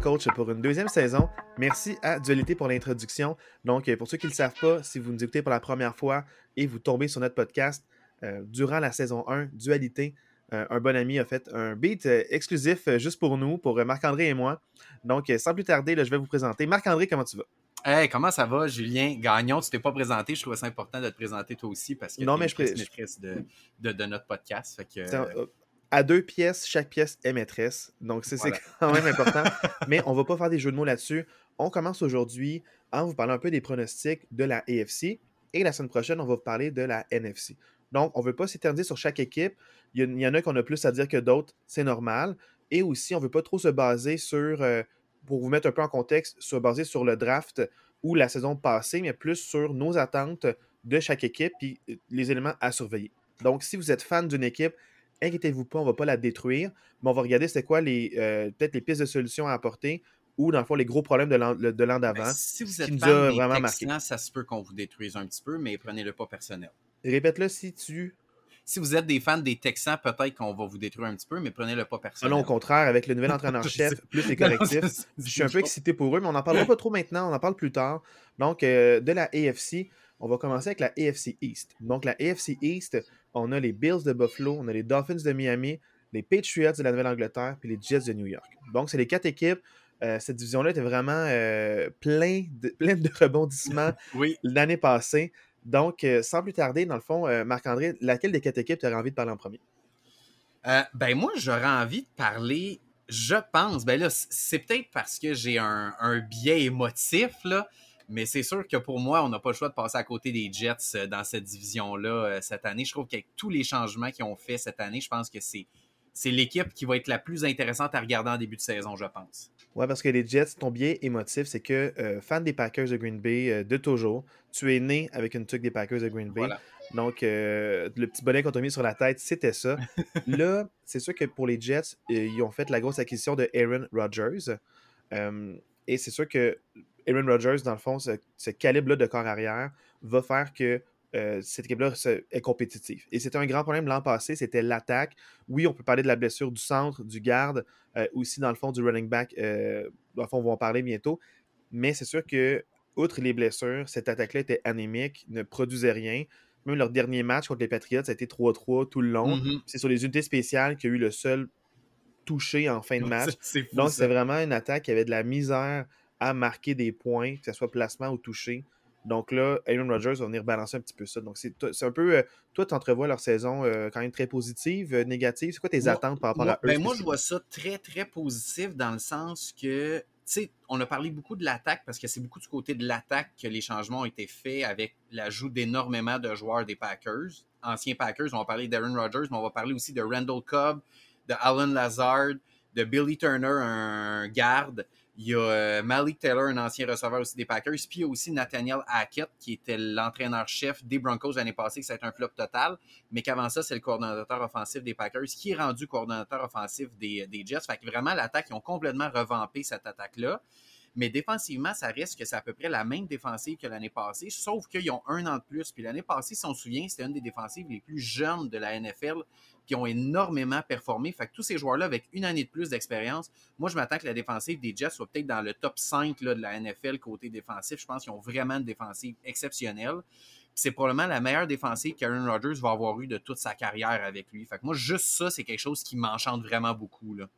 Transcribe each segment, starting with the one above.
coach pour une deuxième saison. Merci à Dualité pour l'introduction. Donc, euh, pour ceux qui ne le savent pas, si vous nous écoutez pour la première fois et vous tombez sur notre podcast, euh, durant la saison 1, Dualité, euh, un bon ami a fait un beat exclusif juste pour nous, pour Marc-André et moi. Donc, sans plus tarder, je vais vous présenter. Marc-André, comment tu vas? Hey, comment ça va, Julien? Gagnon? Tu t'es pas présenté. Je trouvais ça important de te présenter toi aussi parce que non, mais je maîtresse de, de, de, notre podcast. Fait que, à deux pièces, chaque pièce est maîtresse. Donc, c'est quand même important. Mais on ne va pas faire des jeux de mots là-dessus. On commence aujourd'hui en vous parlant un peu des pronostics de la AFC. Et la semaine prochaine, on va vous parler de la NFC. Donc, on ne veut pas s'éterniser sur chaque équipe. Il y, en a qu'on a plus à dire que d'autres, c'est normal. Et aussi, on ne veut pas trop se baser sur, euh, pour vous mettre un peu en contexte, se baser sur le draft ou la saison passée, mais plus sur nos attentes de chaque équipe et euh, les éléments à surveiller. Donc, si vous êtes fan d'une équipe, inquiétez-vous pas, on ne va pas la détruire, mais on va regarder c'est quoi les euh, peut-être les pistes de solutions à apporter ou dans le fond les gros problèmes de l'an ben, d'avant. si vous êtes qui fan des vraiment Texans, ça se peut qu'on vous détruise un petit peu, mais prenez-le pas personnel. Répète-le si tu. Si vous êtes des fans des Texans, peut-être qu'on va vous détruire un petit peu, mais prenez-le pas personnel. non, au contraire, avec le nouvel entraîneur-chef, plus les correctifs, je suis un peu excité pour eux, mais on n'en parlera pas trop maintenant, on en parle plus tard. Donc, euh, de la AFC, on va commencer avec la AFC East. Donc, la AFC East, on a les Bills de Buffalo, on a les Dolphins de Miami, les Patriots de la Nouvelle-Angleterre, puis les Jets de New York. Donc, c'est les quatre équipes. Euh, cette division-là était vraiment euh, plein, de, plein de rebondissements l'année passée. Donc, euh, sans plus tarder, dans le fond, Marc-André, laquelle des quatre équipes tu aurais envie de parler en premier? ben moi, j'aurais envie de parler, je pense, ben là, c'est peut-être parce que j'ai un, un biais émotif, là, mais c'est sûr que pour moi, on n'a pas le choix de passer à côté des Jets euh, dans cette division-là euh, cette année. Je trouve qu'avec tous les changements qu'ils ont fait cette année, je pense que c'est, c'est l'équipe qui va être la plus intéressante à regarder en début de saison, je pense. Ouais, parce que les Jets, ton biais émotif, c'est que euh, fan des Packers de Green Bay de toujours, tu es né avec une tuque des Packers de Green Bay. Donc, le petit bonnet qu'on t'a mis sur la tête, c'était ça. Là, c'est sûr que pour les Jets, ils ont fait la grosse acquisition de Aaron Rodgers. et c'est sûr que Aaron Rodgers, dans le fond, ce, calibre-là de corps arrière va faire que euh, cette équipe-là est compétitive. Et c'était un grand problème l'an passé, c'était l'attaque. Oui, on peut parler de la blessure du centre, du garde, euh, aussi dans le fond du running back. Euh, dans le fond, on va en parler bientôt. Mais c'est sûr que, outre les blessures, cette attaque-là était anémique, ne produisait rien. Même leur dernier match contre les Patriots, ça a été 3-3 tout le long. Mm-hmm. C'est sur les unités spéciales qu'il y a eu le seul touché en fin de match. Donc, c'est vraiment une attaque qui avait de la misère à marquer des points, que ce soit placement ou touché. Donc là, Aaron Rodgers va venir balancer un petit peu ça. Donc c'est un peu. Euh, toi, tu entrevois leur saison euh, quand même très positive, euh, négative. C'est quoi tes attentes par rapport à eux? Ben moi, je vois ça très, très positif dans le sens que, tu sais, on a parlé beaucoup de l'attaque parce que c'est beaucoup du côté de l'attaque que les changements ont été faits avec l'ajout d'énormément de joueurs des Packers. Anciens Packers, on va parler d'Aaron Rodgers, mais on va parler aussi de Randall Cobb, de Alan Lazard, de Billy Turner, un garde. Il y a euh, Malik Taylor, un ancien receveur aussi des Packers. Puis il y a aussi Nathaniel Hackett, qui était l'entraîneur-chef des Broncos l'année passée, que ça a été un flop total. Mais qu'avant ça, c'est le coordonnateur offensif des Packers qui est rendu coordonnateur offensif des, des Jets. Fait que vraiment, l'attaque, ils ont complètement revampé cette attaque-là. Mais défensivement, ça reste que c'est à peu près la même défensive que l'année passée, sauf qu'ils ont un an de plus. Puis l'année passée, si on se souvient, c'était une des défensives les plus jeunes de la NFL qui ont énormément performé. Fait que tous ces joueurs-là, avec une année de plus d'expérience, moi, je m'attends que la défensive des Jets soit peut-être dans le top 5 de la NFL côté défensif. Je pense qu'ils ont vraiment une défensive exceptionnelle. C'est probablement la meilleure défensive qu'Aaron Rodgers va avoir eu de toute sa carrière avec lui. Fait que moi, juste ça, c'est quelque chose qui m'enchante vraiment beaucoup. Là.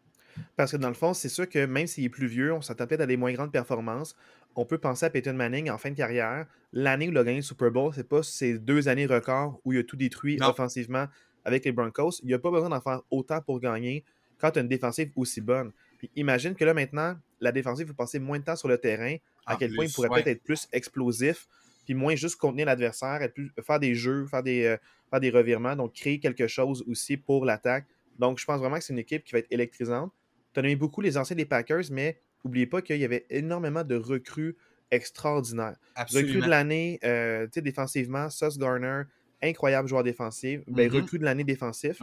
Parce que dans le fond, c'est sûr que même s'il est plus vieux, on s'attend peut-être à des moins grandes performances. On peut penser à Peyton Manning en fin de carrière. L'année où il a gagné le Super Bowl, c'est pas ces deux années records où il a tout détruit offensivement avec les Broncos, il n'y a pas besoin d'en faire autant pour gagner quand tu as une défensive aussi bonne. Puis imagine que là, maintenant, la défensive va passer moins de temps sur le terrain, à quel point il pourrait peut-être être plus explosif, puis moins juste contenir l'adversaire, faire des jeux, faire des, euh, faire des revirements, donc créer quelque chose aussi pour l'attaque. Donc, je pense vraiment que c'est une équipe qui va être électrisante. Tu as aimé beaucoup les anciens des Packers, mais n'oubliez pas qu'il y avait énormément de recrues extraordinaires. Absolument. Recrues de l'année, euh, tu sais, défensivement, Sauce Garner, incroyable joueur défensif, ben, mm-hmm. recrue de l'année défensif.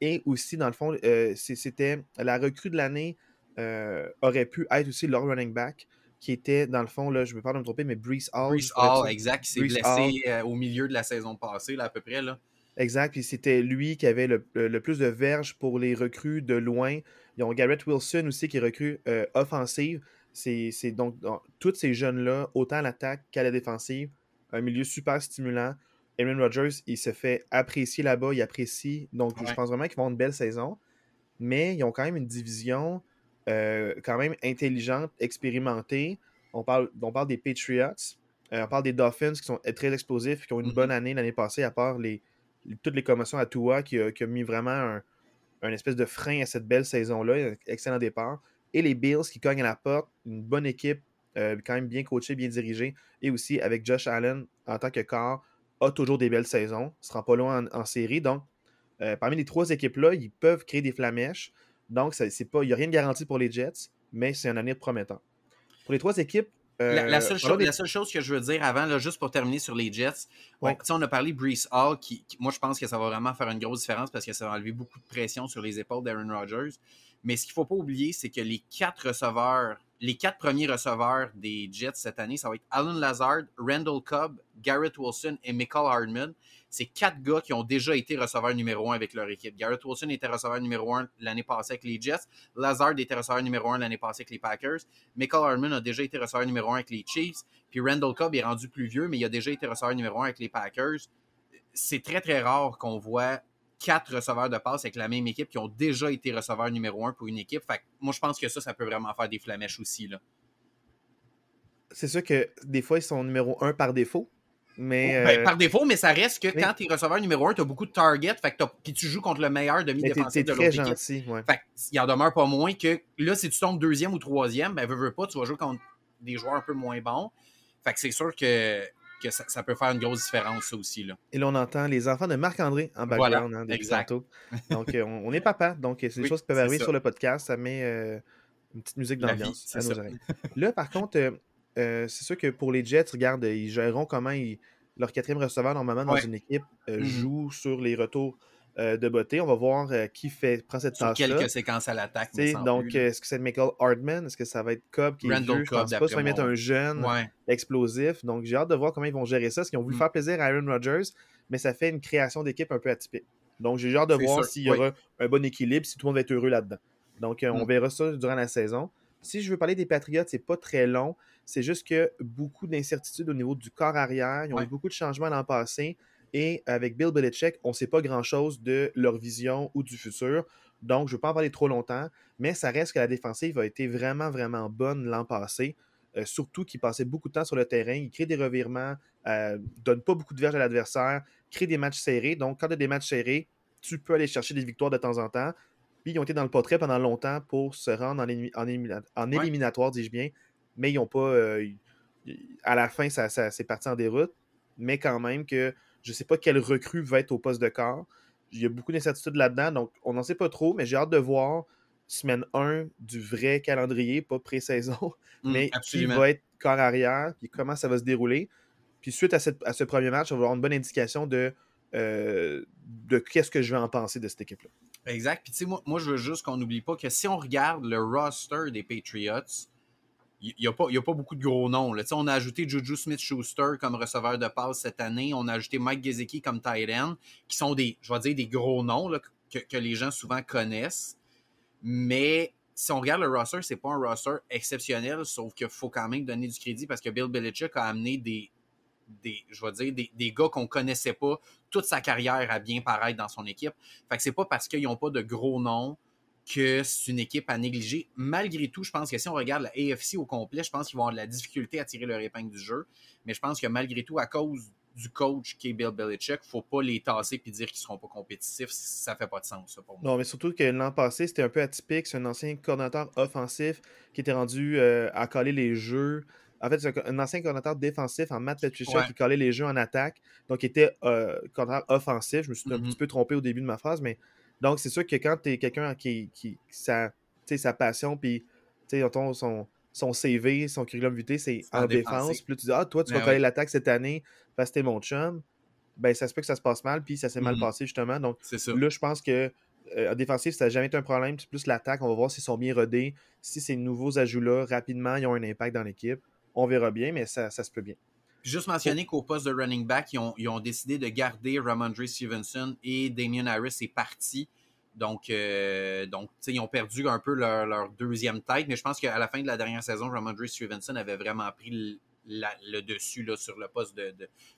Et aussi, dans le fond, euh, c'était la recrue de l'année euh, aurait pu être aussi leur running back, qui était, dans le fond, là, je ne vais pas me tromper, mais Brees Hall. Brees Hall, exact, qui s'est blessé euh, au milieu de la saison passée, là, à peu près. Là. Exact. Puis c'était lui qui avait le, plus de verges pour les recrues de loin. Ils ont Garrett Wilson aussi qui est recrue euh, offensive. C'est donc, tous ces jeunes-là, autant à l'attaque qu'à la défensive, un milieu super stimulant. Aaron Rodgers, il se fait apprécier là-bas, il apprécie. Donc, je pense vraiment qu'ils vont avoir une belle saison. Mais ils ont quand même une division euh, quand même intelligente, expérimentée. On parle, on parle des Patriots, euh, on parle des Dolphins qui sont très explosifs, qui ont une mm-hmm. bonne année l'année passée, à part les, toutes les commotions à Tua qui, a mis vraiment un, espèce de frein à cette belle saison-là. Excellent départ. Et les Bills qui cognent à la porte, une bonne équipe, euh, quand même bien coachée, bien dirigée. Et aussi avec Josh Allen en tant que corps, a toujours des belles saisons. ne se rend pas loin en, série. Donc, euh, parmi les trois équipes-là, ils peuvent créer des flamèches. Donc, il n'y a rien de garanti pour les Jets, mais c'est un année promettant. Pour les trois équipes, la, seule chose, que je veux dire avant, là, juste pour terminer sur les Jets, on a parlé Brees Hall, qui, moi je pense que ça va vraiment faire une grosse différence parce que ça va enlever beaucoup de pression sur les épaules d'Aaron Rodgers. Mais ce qu'il ne faut pas oublier, c'est que les quatre receveurs, les quatre premiers receveurs des Jets cette année, ça va être Alan Lazard, Randall Cobb, Garrett Wilson et Michael Hardman c'est quatre gars qui ont déjà été receveurs numéro un avec leur équipe. Garrett Wilson était receveur numéro un l'année passée avec les Jets. Lazard était receveur numéro un l'année passée avec les Packers. Michael Harmon a déjà été receveur numéro un avec les Chiefs. Puis Randall Cobb est rendu plus vieux, mais il a déjà été receveur numéro un avec les Packers. C'est très, très rare qu'on voit quatre receveurs de passe avec la même équipe qui ont déjà été receveurs numéro un pour une équipe. Fait moi, je pense que ça, ça peut vraiment faire des flamèches aussi. Là. C'est sûr que des fois, ils sont numéro un par défaut. Mais, ben, euh, par défaut, mais ça reste que quand tu es receveur numéro 1, tu as beaucoup de targets, fait que puis tu joues contre le meilleur demi-défensif de l'autre équipe. Ouais. Fait il en demeure pas moins que là, si tu tombes deuxième ou troisième, ben veux, veux pas, tu vas jouer contre des joueurs un peu moins bons. Fait que c'est sûr que, que ça, peut faire une grosse différence, ça aussi. Là. Et là, on entend les enfants de Marc-André en background hein, exact. Donc, euh, on, est papa, donc c'est des choses qui peuvent arriver sur le podcast. Ça met euh, une petite musique d'ambiance à nos oreilles. Là, par contre, euh, c'est sûr que pour les Jets, regarde, ils géreront comment leur quatrième receveur, normalement, dans une équipe, euh, mm-hmm. joue sur les retours euh, de beauté. On va voir qui fait, prend cette tâche-là. quelques séquences à l'attaque. Donc, est-ce que c'est Michael Hardman? Est-ce que ça va être Cobb qui est vieux? Je pense pas. Ça va mettre un jeune explosif. Donc, j'ai hâte de voir comment ils vont gérer ça. Parce qu'ils ont voulu mm. faire plaisir à Aaron Rodgers, mais ça fait une création d'équipe un peu atypique. Donc, j'ai hâte de voir s'il y aura un bon équilibre, si tout le monde va être heureux là-dedans. Donc, on mm. verra ça durant la saison. Si je veux parler des Patriots, c'est pas très long. C'est juste que beaucoup d'incertitudes au niveau du corps arrière. Ils ont eu beaucoup de changements l'an passé. Et avec Bill Belichick, on ne sait pas grand-chose de leur vision ou du futur. Donc, je ne veux pas en parler trop longtemps, mais ça reste que la défensive a été vraiment, vraiment bonne l'an passé. Euh, surtout qu'il passait beaucoup de temps sur le terrain. Il crée des revirements, euh, donne pas beaucoup de verges à l'adversaire, crée des matchs serrés. Donc, quand tu as des matchs serrés, tu peux aller chercher des victoires de temps en temps. Puis, ils ont été dans le portrait pendant longtemps pour se rendre en, éliminatoire, dis-je bien, mais ils n'ont pas. Euh, à la fin, ça, c'est parti en déroute. Mais quand même que je ne sais pas quelle recrue va être au poste de corps. Il y a beaucoup d'incertitudes là-dedans, donc on n'en sait pas trop, mais j'ai hâte de voir semaine 1 du vrai calendrier, pas pré-saison, mmh, mais qui va être corps arrière, puis comment ça va se dérouler. Puis suite à, ce premier match, on va avoir une bonne indication de, euh, de qu'est-ce que je vais en penser de cette équipe-là. Exact. Puis tu sais, moi, moi, je veux juste qu'on n'oublie pas que si on regarde le roster des Patriots, il n'y a, a, pas beaucoup de gros noms. Là. On a ajouté Juju Smith-Schuster comme receveur de passe cette année. On a ajouté Mike Gesicki comme tight end, qui sont des, je vais dire, des gros noms que, que, les gens souvent connaissent. Mais si on regarde le roster, c'est pas un roster exceptionnel, sauf qu'il faut quand même donner du crédit parce que Bill Belichick a amené des, des je vais dire, des, des gars qu'on connaissait pas toute sa carrière à bien paraître dans son équipe. Fait que c'est pas parce qu'ils n'ont pas de gros noms que c'est une équipe à négliger. Malgré tout, je pense que si on regarde la AFC au complet, je pense qu'ils vont avoir de la difficulté à tirer leur épingle du jeu. Mais je pense que malgré tout, à cause du coach qui est Bill Belichick, faut pas les tasser et dire qu'ils seront pas compétitifs. Ça fait pas de sens, ça, pour moi. Non, mais surtout que l'an passé, c'était un peu atypique. C'est un ancien coordinateur offensif qui était rendu euh, à coller les jeux. En fait, c'est un, ancien coordinateur défensif en Matt Patricia qui collait les jeux en attaque. Donc, il était euh, coordinateur offensif. Je me suis un mm-hmm. petit peu trompé au début de ma phrase, mais donc, c'est sûr que quand tu es quelqu'un qui, qui sa, sa passion, puis son, son CV, son curriculum vitae, c'est en défense, puis tu dis Ah, toi, tu vas coller l'attaque cette année parce que t'es mon chum, ben ça se peut que ça se passe mal, puis ça s'est mal mm-hmm. passé justement. Donc là, je pense que euh, en défensif, ça n'a jamais été un problème. C'est plus l'attaque. On va voir s'ils sont bien rodés. Si ces nouveaux ajouts-là, rapidement, ils ont un impact dans l'équipe. On verra bien, mais ça, ça se peut bien. Juste mentionner qu'au poste de running back, ils ont, décidé de garder Ramondre Stevenson et Damien Harris est parti. Donc, euh, donc ils ont perdu un peu leur, deuxième tête, mais je pense qu'à la fin de la dernière saison, Ramondre Stevenson avait vraiment pris le, dessus là, sur le poste de,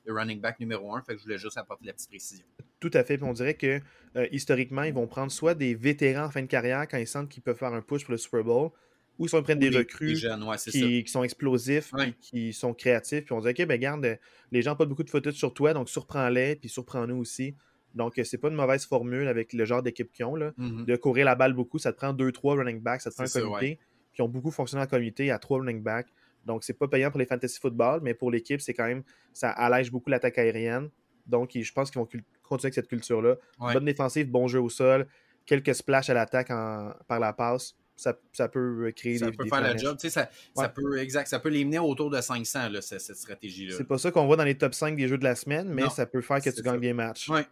running back numéro un. Fait que je voulais juste apporter la petite précision. Tout à fait. Puis on dirait que euh, historiquement, ils vont prendre soit des vétérans en fin de carrière quand ils sentent qu'ils peuvent faire un push pour le Super Bowl, ou soit ils prennent des recrues qui, sont explosifs, qui sont créatifs. Puis on dit, OK, ben garde, les gens n'ont pas beaucoup de photos sur toi, donc surprends-les, puis surprends-nous aussi. Donc, c'est pas une mauvaise formule avec le genre d'équipe qu'ils ont. Là, mm-hmm. De courir la balle beaucoup, ça te prend 2-3 running backs, ça te prend un comité. Puis ils ont beaucoup fonctionné en comité à 3 running backs. Donc, c'est pas payant pour les fantasy football, mais pour l'équipe, c'est quand même, ça allège beaucoup l'attaque aérienne. Donc, je pense qu'ils vont continuer avec cette culture-là. Bonne défensive, bon jeu au sol, quelques splashs à l'attaque par la passe ça, ça, peut créer ça peut faire le job. Ça, ça, peut, exact, ça peut les mener autour de 500, là, cette, stratégie-là. C'est pas ça qu'on voit dans les top 5 des jeux de la semaine, mais ça peut faire que tu gagnes des matchs. Ouais.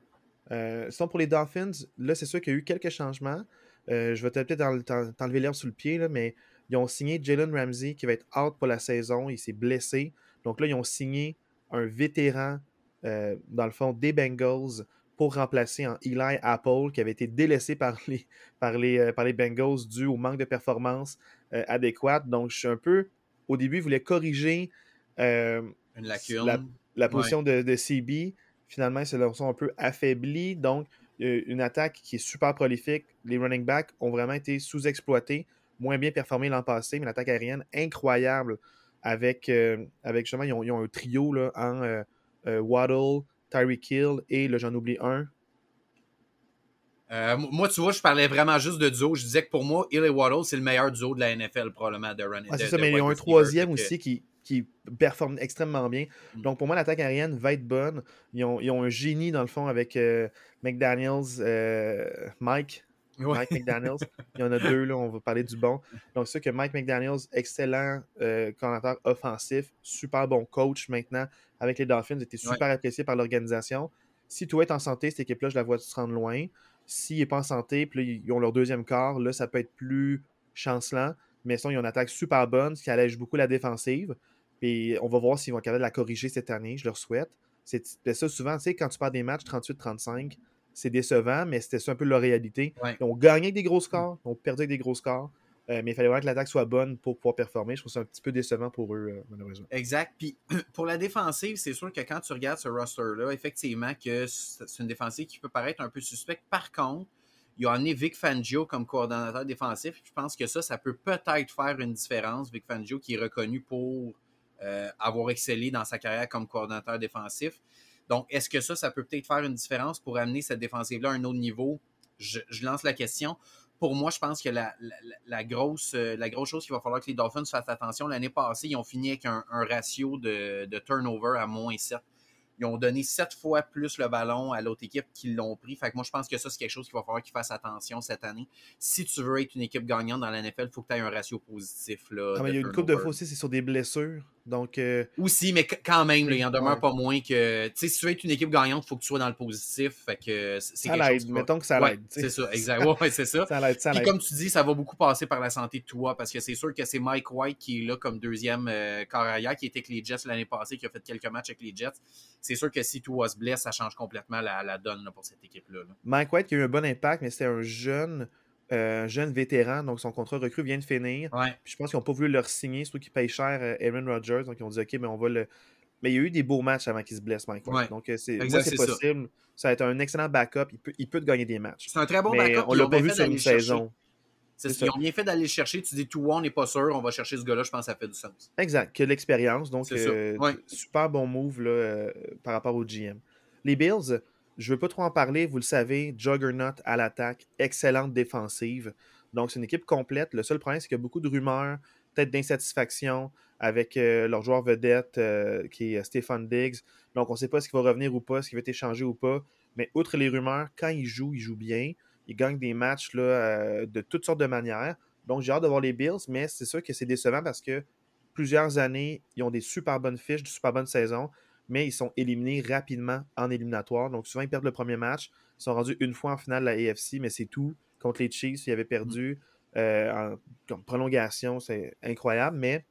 Euh, sinon, pour les Dolphins, là, c'est sûr qu'il y a eu quelques changements. Euh, je vais peut-être t'enlever l'herbe sous le pied, là, mais ils ont signé Jalen Ramsey qui va être out pour la saison. Il s'est blessé. Donc là, ils ont signé un vétéran, euh, dans le fond, des Bengals pour remplacer en Eli Apple, qui avait été délaissé par les, par les, euh, par les Bengals dû au manque de performance euh, adéquate. Donc, je suis un peu. Au début, il voulait corriger euh, Une lacune. La, position de, de, CB. Finalement, ils se sont un peu affaiblis. Donc, une attaque qui est super prolifique. Les running backs ont vraiment été sous-exploités, moins bien performés l'an passé, mais l'attaque aérienne incroyable avec, avec justement, ils ont, un trio là, en Waddle, Tyreek Hill et là, j'en oublie un. Euh, moi, tu vois, je parlais vraiment juste de duo. Je disais que pour moi, Hill et Waddle, c'est le meilleur duo de la NFL, probablement, de running. Ah, c'est ça, mais ils ont un troisième aussi qui, qui performe extrêmement bien. Mm. Donc, pour moi, l'attaque aérienne va être bonne. Ils ont, ils ont, un génie, dans le fond, avec euh, McDaniels, euh, Mike. Mike McDaniels. Il y en a deux, là, on va parler du bon. Donc, c'est sûr que Mike McDaniels, excellent euh, commentateur offensif, super bon coach maintenant avec les Dolphins, était super apprécié par l'organisation. Si toi es en santé, cette équipe-là, je la vois se rendre loin. S'il n'est pas en santé, puis ils ont leur deuxième quart, là, ça peut être plus chancelant. Mais sinon, ils ont une attaque super bonne, ce qui allège beaucoup la défensive. Puis on va voir s'ils vont être capables de la corriger cette année, je leur souhaite. C'est ça souvent, tu sais, quand tu perds des matchs 38-35, c'est décevant, mais c'était ça un peu leur réalité. Ils ont gagné avec des gros scores, ils ont perdu avec des gros scores. Euh, mais il fallait vraiment que l'attaque soit bonne pour pouvoir performer. Je trouve ça un petit peu décevant pour eux, euh, malheureusement. Exact. Puis pour la défensive, c'est sûr que quand tu regardes ce roster-là, effectivement, que c'est une défensive qui peut paraître un peu suspecte. Par contre, il y a amené Vic Fangio comme coordonnateur défensif. Je pense que ça, ça peut peut-être faire une différence. Vic Fangio qui est reconnu pour euh, avoir excellé dans sa carrière comme coordonnateur défensif. Donc, est-ce que ça, ça peut peut-être faire une différence pour amener cette défensive-là à un autre niveau? Je, lance la question. Pour moi, je pense que la, grosse, euh, la grosse chose qu'il va falloir que les Dolphins fassent attention, l'année passée, ils ont fini avec un, ratio de, de, turnover à moins 7. Ils ont donné sept fois plus le ballon à l'autre équipe qui l'ont pris. Fait que moi, je pense que ça, c'est quelque chose qu'il va falloir qu'ils fassent attention cette année. Si tu veux être une équipe gagnante dans la NFL, il faut que tu aies un ratio positif. Là, ah, il y a une coupe de fois aussi, c'est sur des blessures. Donc, euh, Aussi, mais quand même, il en demeure pas moins que. Tu sais, si tu veux être une équipe gagnante, il faut que tu sois dans le positif. Fait que c'est ça l'aide, mettons que ça l'aide. c'est ça, exact. Ouais, c'est ça. ça l'aide, ça Et comme tu dis, ça va beaucoup passer par la santé de toi parce que c'est sûr que c'est Mike White qui est là comme deuxième euh, carrière, qui était avec les Jets l'année passée, qui a fait quelques matchs avec les Jets. C'est sûr que si toi se blesse, ça change complètement la, donne pour cette équipe-là. Mike White qui a eu un bon impact, mais c'était un jeune. Euh, jeune vétéran, donc son contrat recrue vient de finir. je pense qu'ils n'ont pas voulu leur signer, surtout qu'ils payent cher euh, Aaron Rodgers. Donc ils ont dit OK, mais on va le. Mais il y a eu des beaux matchs avant qu'il se blesse, Mike Donc euh, c'est, possible. Ça. va être un excellent backup. Il peut, il peut te gagner des matchs. C'est un très bon backup. On l'a pas vu sur une saison. Ils ont bien fait d'aller le chercher. Tu dis tout, on n'est pas sûr, on va chercher ce gars-là. Je pense que ça fait du sens. Exact. Que l'expérience. Donc, super bon move là, par rapport au GM. Les Bills, je ne veux pas trop en parler, vous le savez, Juggernaut à l'attaque, excellente défensive. Donc, c'est une équipe complète. Le seul problème, c'est qu'il y a beaucoup de rumeurs, peut-être d'insatisfaction avec euh, leur joueur vedette euh, qui est euh, Stéphane Diggs. Donc, on ne sait pas ce qui va revenir ou pas, ce qui va être échangé ou pas. Mais outre les rumeurs, quand il joue, il joue bien. Il gagne des matchs là, de toutes sortes de manières. Donc, j'ai hâte de voir les Bills, mais c'est sûr que c'est décevant parce que plusieurs années, ils ont des super bonnes fiches, de super bonnes saisons mais ils sont éliminés rapidement en éliminatoire. Donc souvent, ils perdent le premier match. Ils sont rendus une fois en finale de la AFC, mais c'est tout. Contre les Chiefs, ils avaient perdu euh, en, prolongation. C'est incroyable. Mais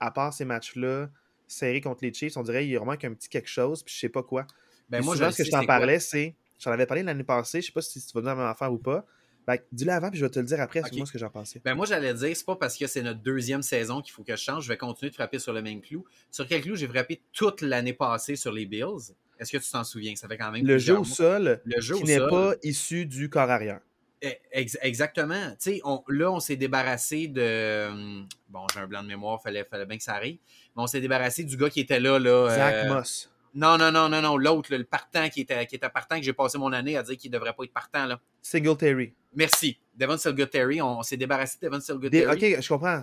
à part ces matchs-là, serré contre les Chiefs. On dirait qu'il manque un petit quelque chose, puis je sais pas quoi. Ben, moi, souvent, ce que je t'en parlais, c'est. J'en avais parlé l'année passée, je sais pas si tu vas la même affaire ou pas. Ben, dis-le avant, puis je vais te le dire après, c'est moi ce que j'en pensais. Ben, moi, j'allais dire, c'est pas parce que c'est notre deuxième saison qu'il faut que je change. Je vais continuer de frapper sur le même clou. Sur quel clou j'ai frappé toute l'année passée sur les Bills? Est-ce que tu t'en souviens? Ça fait quand même. Le jeu au sol, le jeu qui n'est pas issu du corps arrière. Eh, exactement. On, là, on s'est débarrassé de. Hum, bon, j'ai un blanc de mémoire, fallait, fallait bien que ça arrive. Mais on s'est débarrassé du gars qui était là. là Zach euh, Moss. Non, non, non, non, non. L'autre, le partant qui était, qui était partant, que j'ai passé mon année à dire qu'il ne devrait pas être partant. là. Singletary. Merci. Devon Singletary, on, s'est débarrassé de Devon Singletary. ok, je comprends.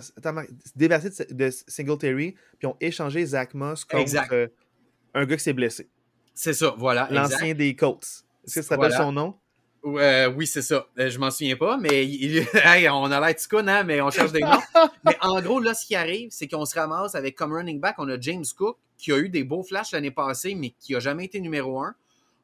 Débarrassé de, Singletary, puis on échangé Zach Moss contre euh, un gars qui s'est blessé. C'est ça, voilà. L'ancien des Colts. Est-ce que ça s'appelle son nom? Euh, oui, c'est ça. Euh, je m'en souviens pas, mais on a l'air de hein, mais on cherche des noms. mais en gros, là, ce qui arrive, c'est qu'on se ramasse avec comme running back, on a James Cook, qui a eu des beaux flashs l'année passée, mais qui n'a jamais été numéro un.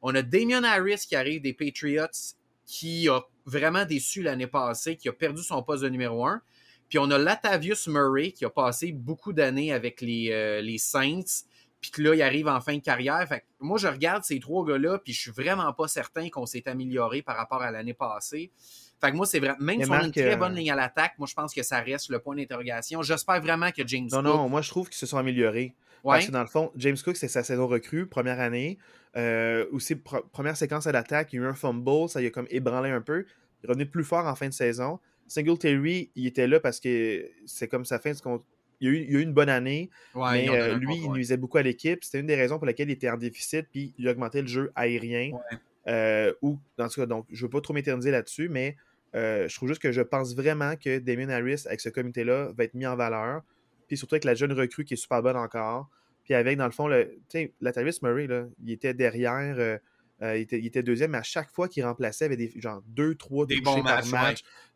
On a Damian Harris qui arrive des Patriots, qui a vraiment déçu l'année passée, qui a perdu son poste de numéro un. Puis on a Latavius Murray, qui a passé beaucoup d'années avec les, euh, les Saints, puis que là, il arrive en fin de carrière. Fait moi, je regarde ces trois gars-là, puis je suis vraiment pas certain qu'on s'est amélioré par rapport à l'année passée. Fait que moi, c'est vrai. Même si on a une très bonne euh, ligne à l'attaque, moi, je pense que ça reste le point d'interrogation. J'espère vraiment que James non, Cook. Non, non, moi, je trouve qu'ils se sont améliorés. Parce que dans le fond, James Cook, c'est sa saison recrue, première année. Euh, aussi, première séquence à l'attaque, il y a eu un fumble, ça y a comme ébranlé un peu. Il est revenu plus fort en fin de saison. Singletary, il était là parce que c'est comme sa fin de il a, eu, il a eu une bonne année, mais euh, lui, il nuisait beaucoup à l'équipe. C'était une des raisons pour lesquelles il était en déficit, puis il augmentait le jeu aérien. Euh, ou, dans ce cas, donc, je ne veux pas trop m'éterniser là-dessus, mais euh, je trouve juste que je pense vraiment que Damien Harris, avec ce comité-là, va être mis en valeur. Puis surtout avec la jeune recrue qui est super bonne encore. Puis avec, dans le fond, le, la Travis Murray, là, il était derrière. il, était, deuxième, mais à chaque fois qu'il remplaçait, il avait des genre deux, trois des bons matchs, par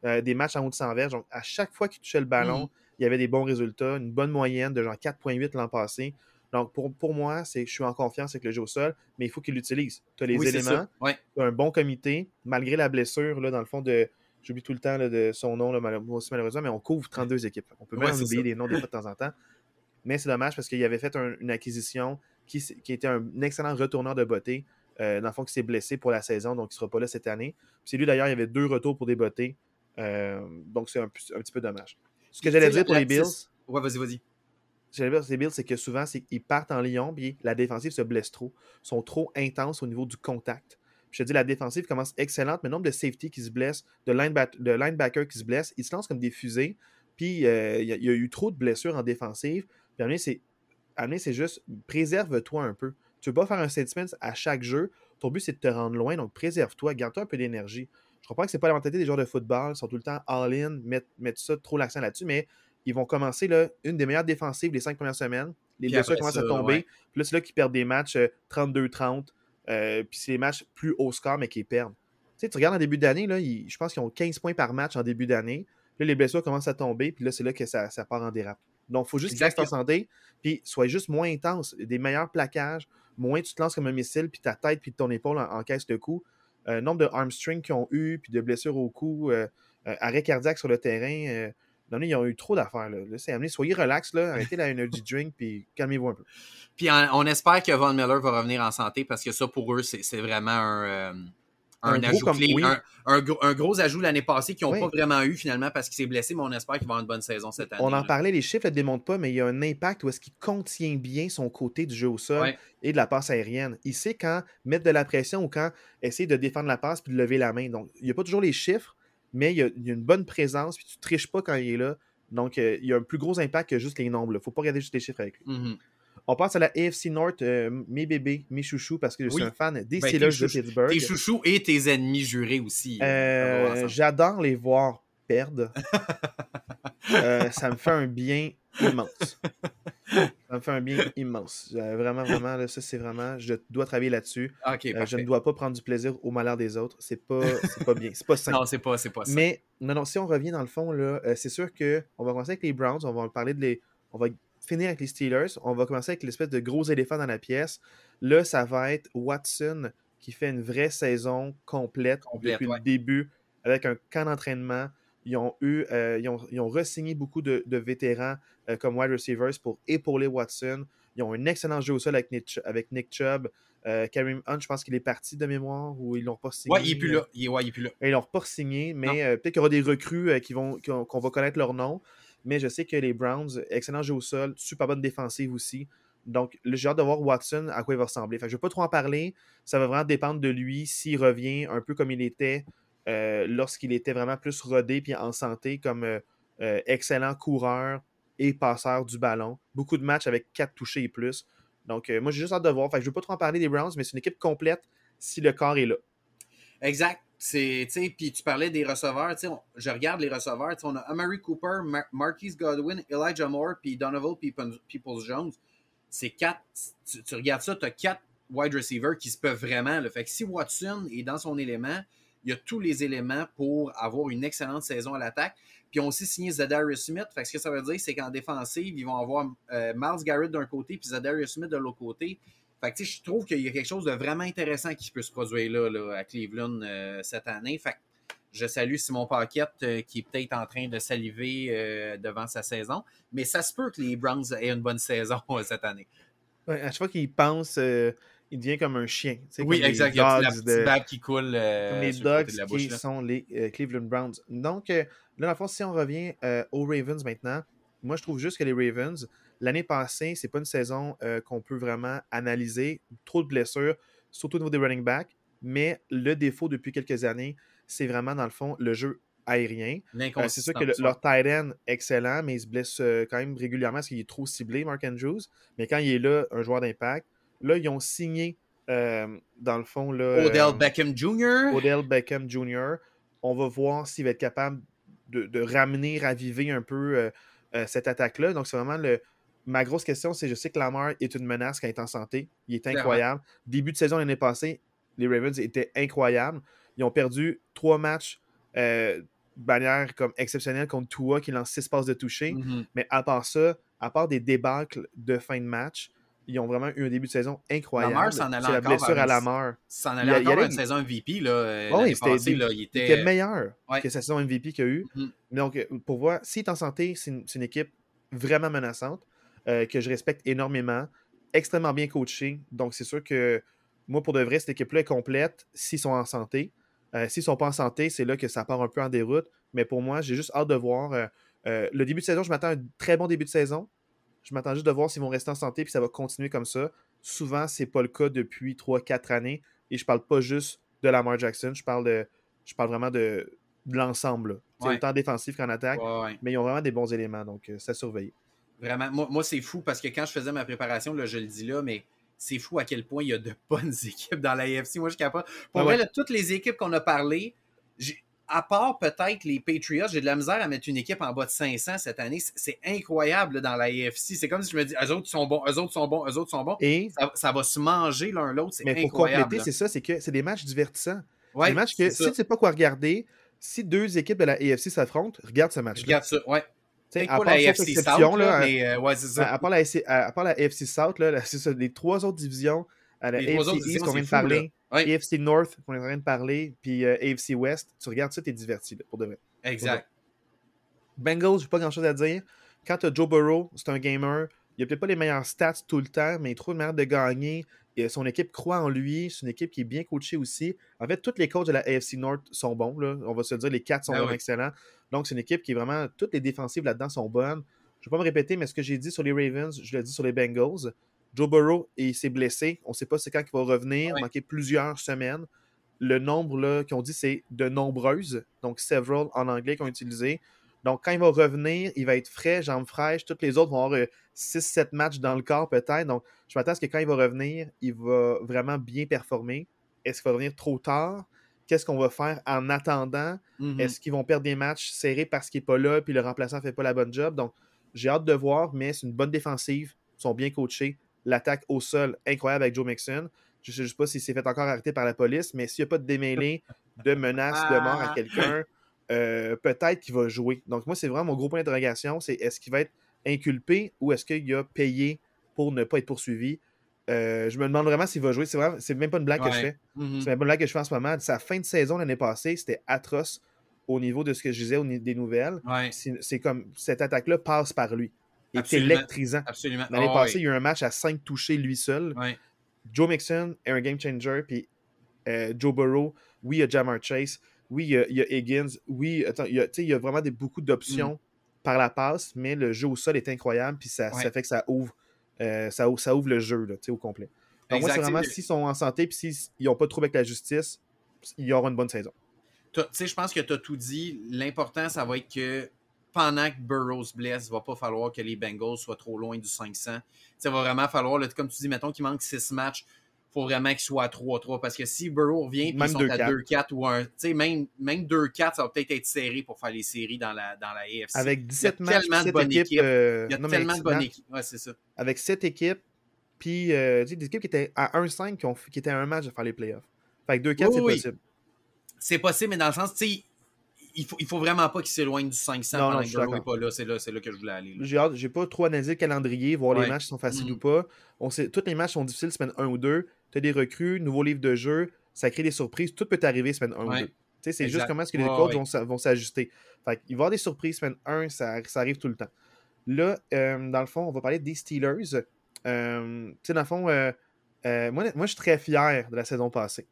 match, des matchs en haut de 100 verges. Donc, à chaque fois qu'il touchait le ballon, mmh il y avait des bons résultats, une bonne moyenne de genre 4,8 l'an passé. Donc, pour, pour moi, je suis en confiance avec le jeu au sol, mais il faut qu'il l'utilise. Tu as les éléments, tu as un bon comité, malgré la blessure, là, dans le fond, de. J'oublie tout le temps de son nom, là, malheureusement, mais on couvre 32 équipes. On peut même oublier les noms des fois de temps en temps. Mais c'est dommage parce qu'il avait fait une acquisition qui, qui, était un excellent retourneur de beauté. Euh, dans le fond, qui s'est blessé pour la saison, donc il ne sera pas là cette année. C'est lui d'ailleurs, il y avait deux retours pour des beautés. Euh, donc c'est un, un, petit peu dommage. Ce que j'allais dire pour les Bills. Ouais, vas-y, vas-y. J'allais dire pour les Bills, c'est que souvent, qu'ils partent en Lyon, puis la défensive se blesse trop. Ils sont trop intenses au niveau du contact. Je te dis, la défensive commence excellente, mais le nombre de safety qui se blessent, de, de linebackers qui se blessent, ils se lancent comme des fusées. Puis euh, il y, a eu trop de blessures en défensive. Puis c'est, c'est juste, préserve-toi un peu. Tu veux pas faire un statement à chaque jeu. Ton but, c'est de te rendre loin, donc préserve-toi, garde-toi un peu d'énergie. Je comprends que c'est pas la mentalité des joueurs de football, ils sont tout le temps all-in, mettent, ça trop l'accent là-dessus, mais ils vont commencer là, une des meilleures défensives les cinq premières semaines. Les blessures commencent à tomber. Puis là, c'est là qu'ils perdent des matchs 32-30. Euh, puis c'est les matchs plus haut score, mais qui perdent. Tu sais, tu regardes en début d'année, là, je pense qu'ils ont 15 points par match en début d'année. Là, les blessures commencent à tomber, puis là, c'est là que ça, part en dérape. Donc, il faut juste qu'ils restent en santé, puis sois juste moins intense, des meilleurs plaquages, moins tu te lances comme un missile, puis ta tête, puis ton épaule en, caisse de coup. Euh, nombre de armstrings qu'ils ont eu, puis de blessures au cou, euh, arrêt cardiaque sur le terrain. Non, ils ont eu trop d'affaires. Là. c'est amené. Soyez relax, là, arrêtez la energy drink, puis calmez-vous un peu. Puis on, espère que Von Miller va revenir en santé parce que ça, pour eux, c'est vraiment un un, ajout clé, un, gros, ajout l'année passée qu'ils n'ont pas vraiment eu finalement parce qu'il s'est blessé, mais on espère qu'il va avoir une bonne saison cette année. On en parlait, les chiffres ne le démontrent pas, mais il y a un impact où est-ce qu'il contient bien son côté du jeu au sol et de la passe aérienne. Il sait quand mettre de la pression ou quand essayer de défendre la passe puis de lever la main. Donc, il n'y a pas toujours les chiffres, mais il y a, une bonne présence, puis tu ne triches pas quand il est là. Donc, euh, il y a un plus gros impact que juste les nombres. Il ne faut pas regarder juste les chiffres avec lui. Mm-hmm. On passe à la AFC North, euh, mes bébés, mes chouchous, parce que je suis un fan des ben, Steelers de Pittsburgh. Tes chouchous et tes ennemis jurés aussi. Euh, j'adore les voir perdre. Ça me fait un bien immense. Ça me fait un bien immense. vraiment, vraiment, là, ça c'est vraiment, je dois travailler là-dessus. je ne dois pas prendre du plaisir au malheur des autres. C'est pas, pas bien. C'est pas simple. Non, c'est pas, pas ça. Mais non, non, si on revient dans le fond, là, c'est sûr qu'on va commencer avec les Browns. On va parler de les. On va finir avec les Steelers. On va commencer avec l'espèce de gros éléphant dans la pièce. Là, ça va être Watson qui fait une vraie saison complète, depuis le début, avec un camp d'entraînement. Ils ont eu, euh, ils ont, re-signé beaucoup de, vétérans euh, comme wide receivers pour épauler Watson. Ils ont un excellent jeu au sol avec Nick, avec Nick Chubb. Euh, Karim Hunt, je pense qu'il est parti de mémoire ou ils l'ont pas signé. Ouais, il est plus là. Il ouais, il est plus là. Ils l'ont pas signé, mais euh, peut-être qu'il y aura des recrues euh, qui vont, qu'on va connaître leur nom. Mais je sais que les Browns, excellent jeu au sol, super bonne défensive aussi. Donc, j'ai hâte de voir Watson à quoi il va ressembler. Fait je ne vais pas trop en parler. Ça va vraiment dépendre de lui s'il revient un peu comme il était lorsqu'il était vraiment plus rodé puis en santé comme excellent coureur et passeur du ballon. Beaucoup de matchs avec quatre touchés et plus. Donc, moi, j'ai juste hâte de voir. Je ne veux pas trop en parler des Browns, mais c'est une équipe complète si le corps est là. Exact. Puis tu parlais des receveurs. je regarde les receveurs. On a Amari Cooper, Marquise Godwin, Elijah Moore, puis Donovan Peoples-Jones. C'est quatre. Tu, regardes ça, tu as quatre wide receivers qui se peuvent vraiment. Fait que si Watson est dans son élément, il y a tous les éléments pour avoir une excellente saison à l'attaque. Puis ils ont aussi signé Zadarius Smith. Fait ce que ça veut dire, c'est qu'en défensive, ils vont avoir euh, Miles Garrett d'un côté puis Zadarius Smith de l'autre côté. Fait que, je trouve qu'il y a quelque chose de vraiment intéressant qui peut se produire là, à Cleveland euh, cette année. Fait je salue Simon Paquette euh, qui est peut-être en train de saliver devant sa saison. Mais ça se peut que les Browns aient une bonne saison cette année. à chaque fois qu'ils pensent il devient comme un chien. Oui, exact. Il y a la petite qui coule. comme les Dogs qui sont les Cleveland Browns. Donc, Là, dans le fond, si on revient euh, aux Ravens maintenant, moi, je trouve juste que les Ravens, l'année passée, c'est pas une saison euh, qu'on peut vraiment analyser. Trop de blessures, surtout au niveau des running backs. Mais le défaut depuis quelques années, c'est vraiment, dans le fond, le jeu aérien. Euh, c'est sûr que leur tight end, excellent, mais il se blesse quand même régulièrement parce qu'il est trop ciblé, Mark Andrews. Mais quand il est là, un joueur d'impact, là, ils ont signé, dans le fond, là, Odell Beckham Jr. Odell Beckham Jr. On va voir s'il va être capable de, ramener, raviver un peu euh, euh, cette attaque-là. Donc, c'est vraiment le. Ma grosse question, c'est je sais que Lamar est une menace quand il est en santé. Il est incroyable. Début de saison l'année passée, les Ravens étaient incroyables. Ils ont perdu trois matchs euh, de manière comme exceptionnelle contre Tua qui lance six passes de toucher. Mm-hmm. Mais à part ça, à part des débâcles de fin de match, ils ont vraiment eu un début de saison incroyable. C'est la blessure à Lamar. Ça en allait encore une saison MVP. Là, euh, oui, passée, là, il, était... meilleur que sa saison MVP qu'il a eu. Mm-hmm. Donc, euh, pour voir, s'il est en santé, c'est une, équipe vraiment menaçante, euh, que je respecte énormément, extrêmement bien coachée. Donc, c'est sûr que moi, pour de vrai, cette équipe-là est complète s'ils sont en santé. s'ils ne sont pas en santé, c'est là que ça part un peu en déroute. Mais pour moi, j'ai juste hâte de voir. le début de saison, je m'attends à un très bon début de saison. Je m'attends juste de voir s'ils vont rester en santé puis ça va continuer comme ça. Souvent, c'est pas le cas depuis 3-4 années. Et je parle pas juste de Lamar Jackson, je parle de. Je parle vraiment de, l'ensemble. C'est autant défensif qu'en attaque. mais ils ont vraiment des bons éléments, donc euh, ça surveille. Vraiment, moi, c'est fou parce que quand je faisais ma préparation, là, je le dis là, mais c'est fou à quel point il y a de bonnes équipes dans la AFC. Moi, je suis capable. Pour vrai, toutes les équipes qu'on a parlé, à part peut-être les Patriots, j'ai de la misère à mettre une équipe en bas de 500 cette année. C'est incroyable dans la AFC. C'est comme si je me dis, eux autres sont bons, eux autres sont bons, eux autres sont bons. Et ça, va se manger l'un l'autre. C'est incroyable. Mais pour compléter, c'est ça, c'est que c'est des matchs divertissants. des matchs que si tu ne sais pas quoi regarder, si deux équipes de la AFC s'affrontent, regarde ce match-là. Regarde ça, ouais. À part, la AFC South, là, mais euh, ouais, ça. À, part la, à, part la AFC South, là, c'est ça, les trois autres divisions, à la AFC East qu'on vient de parler, AFC North, qu'on est en train de parler, puis euh, AFC West, tu regardes ça, tu es diverti, pour de vrai. Exact. Bengals, j'ai pas grand chose à dire. Quand tu as Joe Burrow, c'est un gamer. Il a peut-être pas les meilleurs stats tout le temps, mais il trouve une manière de gagner. Et son équipe croit en lui. C'est une équipe qui est bien coachée aussi. En fait, tous les coachs de la AFC North sont bons. Là. On va se dire, les quatre sont vraiment excellents. Donc, c'est une équipe qui est vraiment. Toutes les défensives là-dedans sont bonnes. Je ne vais pas me répéter, mais ce que j'ai dit sur les Ravens, je l'ai dit sur les Bengals. Joe Burrow il s'est blessé. On ne sait pas c'est quand il va revenir. Il a manqué plusieurs semaines. Le nombre là, qu'ils ont dit, c'est de nombreuses. Donc, several en anglais qu'ils ont utilisé. Donc, quand il va revenir, il va être frais, jambes fraîches. Toutes les autres vont avoir 6-7 euh, matchs dans le corps peut-être. Donc, je m'attends à ce que quand il va revenir, il va vraiment bien performer. Est-ce qu'il va revenir trop tard? Qu'est-ce qu'on va faire en attendant? Mm-hmm. Est-ce qu'ils vont perdre des matchs serrés parce qu'il n'est pas là puis le remplaçant ne fait pas la bonne job? Donc, j'ai hâte de voir, mais c'est une bonne défensive. Ils sont bien coachés l'attaque au sol incroyable avec Joe Mixon. Je ne sais pas s'il s'est fait encore arrêter par la police, mais s'il n'y a pas de démêlé de menace de mort à ah. quelqu'un, euh, peut-être qu'il va jouer. Donc, moi, c'est vraiment mon gros point d'interrogation c'est est-ce qu'il va être inculpé ou est-ce qu'il a payé pour ne pas être poursuivi? Euh, je me demande vraiment s'il va jouer. C'est, c'est même pas une blague que je fais. Mm-hmm. C'est même pas une blague que je fais en ce moment. Sa fin de saison l'année passée, c'était atroce au niveau de ce que je disais au niveau des nouvelles. C'est, comme cette attaque-là passe par lui. Est électrisant. Absolument. L'année Ah passée, oui. il y a eu un match à 5 touchés lui seul. Joe Mixon est un game changer, puis euh, Joe Burrow, oui, il y a Jamar Chase, oui, il y a, il y a Higgins, oui, attends, il y a, il y a vraiment des, beaucoup d'options par la passe, mais le jeu au sol est incroyable, puis ça, Mm. Ouais. ça fait que ça ouvre, euh, ça, ouvre- ça ouvre le jeu là, au complet. Donc, moi, c'est vraiment, s'ils sont en santé, puis s'ils n'ont pas de trouble avec la justice, il y aura une bonne saison. Tu sais, je pense que tu as tout dit. L'important, ça va être que pendant que Burrow se blesse, il va pas falloir que les Bengals soient trop loin du 500. Il va vraiment falloir, là, comme tu dis, mettons qu'il manque 6 matchs, il faut vraiment qu'il soit à 3-3. Parce que si Burrow revient puis ils sont 2-4. à 2-4 ou un. Tu sais, même, même 2-4, ça va peut-être être serré pour faire les séries dans la, dans la AFC. Avec 17 matchs, tellement de 7 bonnes équipes. équipes. euh, il y a non, mais tellement de bonnes équipes. Ouais, c'est ça. Avec 7 équipes, puis euh, des équipes qui étaient à 1-5 qui, étaient à un match de faire les playoffs. Fait que 2-4, Oui, c'est oui. possible. C'est possible, mais dans le sens, tu sais, il faut, il faut vraiment pas qu'il s'éloigne du 500 Non, non, pendant je que n'est pas là. C'est là, là que je voulais aller. J'ai hâte- j'ai pas trop analysé le calendrier, voir Ouais. les matchs sont faciles Mhm. ou pas. On sait, tous les matchs sont difficiles semaine 1 ou 2. Tu as des recrues, nouveaux livres de jeu, ça crée des surprises. Tout peut arriver semaine 1 Ouais. ou 2. Tu sais, C'est juste comment est-ce que les coachs ouais. vont s'a- vont s'ajuster. Fait qu'il va y avoir des surprises semaine 1, ça, ça arrive tout le temps. Là, euh, dans le fond, on va parler des Steelers. Euh, tu sais, dans le fond, euh, moi, moi, je suis très fier de la saison passée.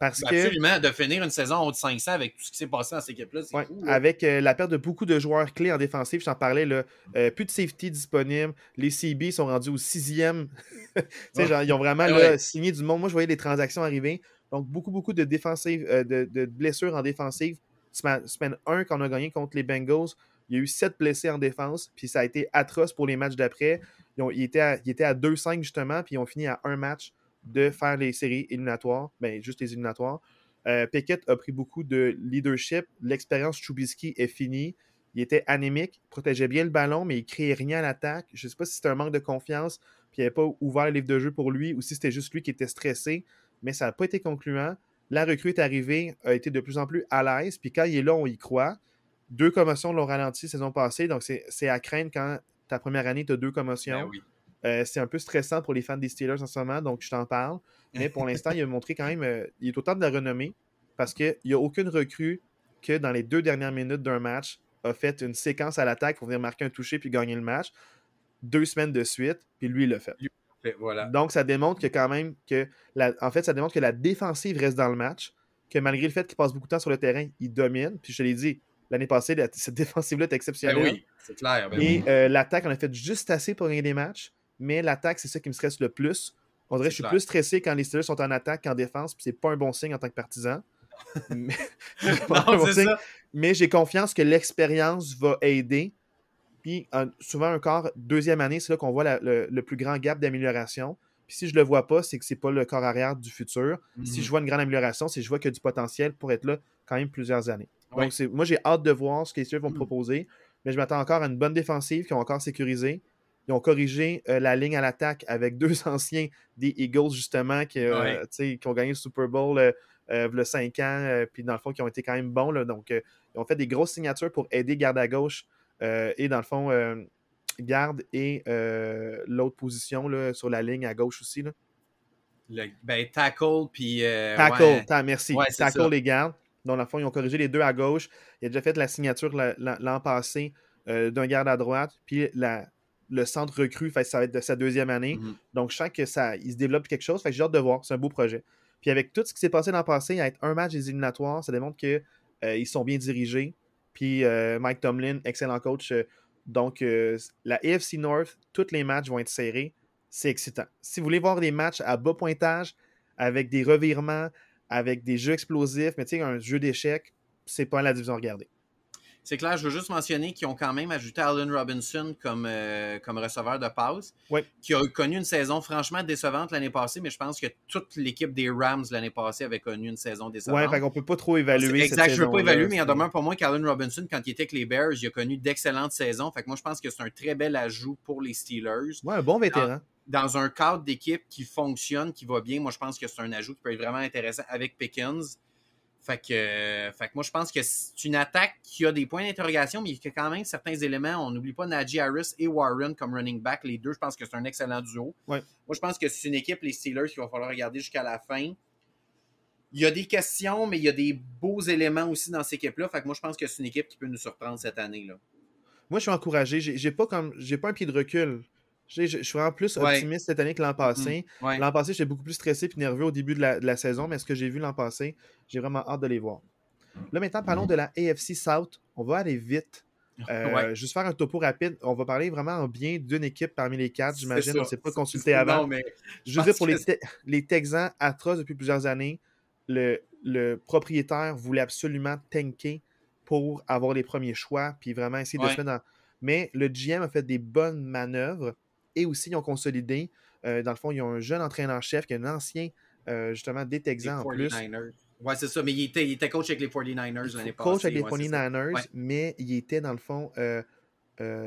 Parce Ben, que. Absolument, de finir une saison en haut de 500 avec tout ce qui s'est passé dans cette équipe-là, c'est Ouais, avec euh, la perte de beaucoup de joueurs clés en défensive, j'en parlais, là, euh, plus de safety disponible. Les CB sont rendus au sixième. Ouais. genre, ils ont vraiment là, signé du monde. Moi, je voyais les transactions arriver. Donc, beaucoup, beaucoup de, défensive, euh, de, de blessures en défensive. Semaine, semaine 1, quand on a gagné contre les Bengals, il y a eu 7 blessés en défense. Puis ça a été atroce pour les matchs d'après. Ils, ont- ils étaient à, ils étaient à 2-5 justement. Puis ils ont fini à un match de faire les séries éliminatoires. Ben, juste les éliminatoires. Euh, a pris beaucoup de leadership. L'expérience Trubisky est finie. Il était anémique, protégeait bien le ballon, mais il créait rien à l'attaque. Je ne sais pas si c'était un manque de confiance, puis il n'avait pas ouvert le livre de jeu pour lui, ou si c'était juste lui qui était stressé, mais ça n'a pas été concluant. La recrue est arrivée, a été de plus en plus à l'aise, puis quand il est là, on y croit. Deux commotions l'ont ralenti saison passée, donc c'est à craindre quand ta première année, tu as deux commotions. Ben. Euh, c'est un peu stressant pour les fans des Steelers en ce moment, donc je t'en parle. Mais pour l'instant, il a montré quand même. euh, il est au top de la renommée parce qu'il n'y a aucune recrue que dans les deux dernières minutes d'un match a fait une séquence à l'attaque pour venir marquer un toucher puis gagner le match. Deux semaines de suite, puis lui, il l'a fait. Voilà. Donc, ça démontre que quand même que. La, en fait, ça démontre que la défensive reste dans le match, que malgré le fait qu'il passe beaucoup de temps sur le terrain, il domine. Puis je te l'ai dit, l'année passée, la- cette défensive-là est Ben exceptionnelle. oui, c'est clair. Ben Et oui. euh, l'attaque, on a fait juste assez pour gagner des matchs, mais l'attaque, c'est ça qui me stresse le plus. On dirait que je suis clair. plus stressé quand les Steelers sont en attaque qu'en défense, puis c'est pas un bon signe en tant que partisan. mais bon. Mais j'ai confiance que l'expérience va aider. Puis un- souvent, encore, deuxième année, c'est là qu'on voit la- le, le plus grand gap d'amélioration. Puis si je le vois pas, c'est que c'est pas le corps arrière du futur. Si Mhm. je vois une grande amélioration, c'est que je vois qu'il y a du potentiel pour être là quand même plusieurs années. Ouais. Donc, moi, j'ai hâte de voir ce que les Steelers vont me Mm. proposer. Mais je m'attends encore à une bonne défensive qui ont encore sécurisé. Ils ont corrigé euh, la ligne à l'attaque avec deux anciens des Eagles, justement, qui, euh, Ouais. qui ont gagné le Super Bowl euh, a 5 ans, puis dans le fond, qui ont été quand même bons. là. donc, ils ont fait des grosses signatures pour aider garde à gauche et dans le fond, garde et l'autre position là, sur la ligne à gauche aussi. Là. Le- ben, tackle, puis. euh, Tackle, ouais. ta- merci. Ouais, Tackle ça. les gardes. Donc, dans le fond, ils ont corrigé les deux à gauche. Il a déjà fait la signature la- la- l'an passé euh, d'un garde à droite. Puis la- le centre recrue, fait, ça va être de sa deuxième année. Mhm. Donc, je sens que ça, il se développe quelque chose. Fait j'ai hâte de voir. C'est un beau projet. Puis avec tout ce qui s'est passé l'an passé, à être un match des éliminatoires, ça démontre qu'ils sont bien dirigés. Puis euh, Mike Tomlin, excellent coach. euh, donc, euh, la AFC North, tous les matchs vont être serrés. C'est excitant. Si vous voulez voir des matchs à bas pointage, avec des revirements, avec des jeux explosifs, mais tu sais, un jeu d'échecs, c'est pas la division à regarder. C'est clair, je veux juste mentionner qu'ils ont quand même ajouté Allen Robinson comme, euh, comme receveur de passe, Ouais. qui a connu une saison franchement décevante l'année passée, mais je pense que toute l'équipe des Rams l'année passée avait connu une saison décevante. Ouais, fait qu'on peut pas trop évaluer. Cette exact, je veux pas évaluer, mais il en c'est- demeure pour moi qu'Allen Robinson, quand il était avec les Bears, il a connu d'excellentes saisons. Fait que moi, je pense que c'est un très bel ajout pour les Steelers. Ouais, un bon vétéran. Dans un cadre d'équipe qui fonctionne, qui va bien, moi, je pense que c'est un ajout qui peut être vraiment intéressant avec Pickens. Fait que, euh, fait que moi, je pense que c'est une attaque qui a des points d'interrogation, mais qui a quand même certains éléments. On n'oublie pas Najee Harris et Warren comme running back. Les deux, je pense que c'est un excellent duo. Ouais. Moi, je pense que c'est une équipe, les Steelers, qu'il va falloir regarder jusqu'à la fin. Il y a des questions, mais il y a des beaux éléments aussi dans cette équipe-là. Fait que moi, je pense que c'est une équipe qui peut nous surprendre cette année. Là. moi, je suis encouragé. J'ai pas comme j'ai pas un pied de recul. Je suis vraiment plus optimiste cette année que l'an passé. Mm-hmm. L'an passé, j'étais beaucoup plus stressé et nerveux au début de la, saison, mais ce que j'ai vu l'an passé, j'ai vraiment hâte de les voir. Là, maintenant, parlons de la AFC South. On va aller vite. Euh, juste faire un topo rapide. On va parler vraiment en bien d'une équipe parmi les quatre, j'imagine. On ne s'est pas consulté avant. mais je veux dire, pour les, les, Texans atroces depuis plusieurs années, le, le propriétaire voulait absolument tanker pour avoir les premiers choix, puis vraiment essayer de se mettre dans. Mais le GM a fait des bonnes manœuvres et aussi ils ont consolidé. Euh, dans le fond, ils ont un jeune entraîneur-chef qui est un ancien, euh, justement, des Texans en plus. Ouais, c'est ça, mais il était, il était, coach avec les 49ers l'année passée. Coach avec les 49ers, mais il était, dans le fond, euh,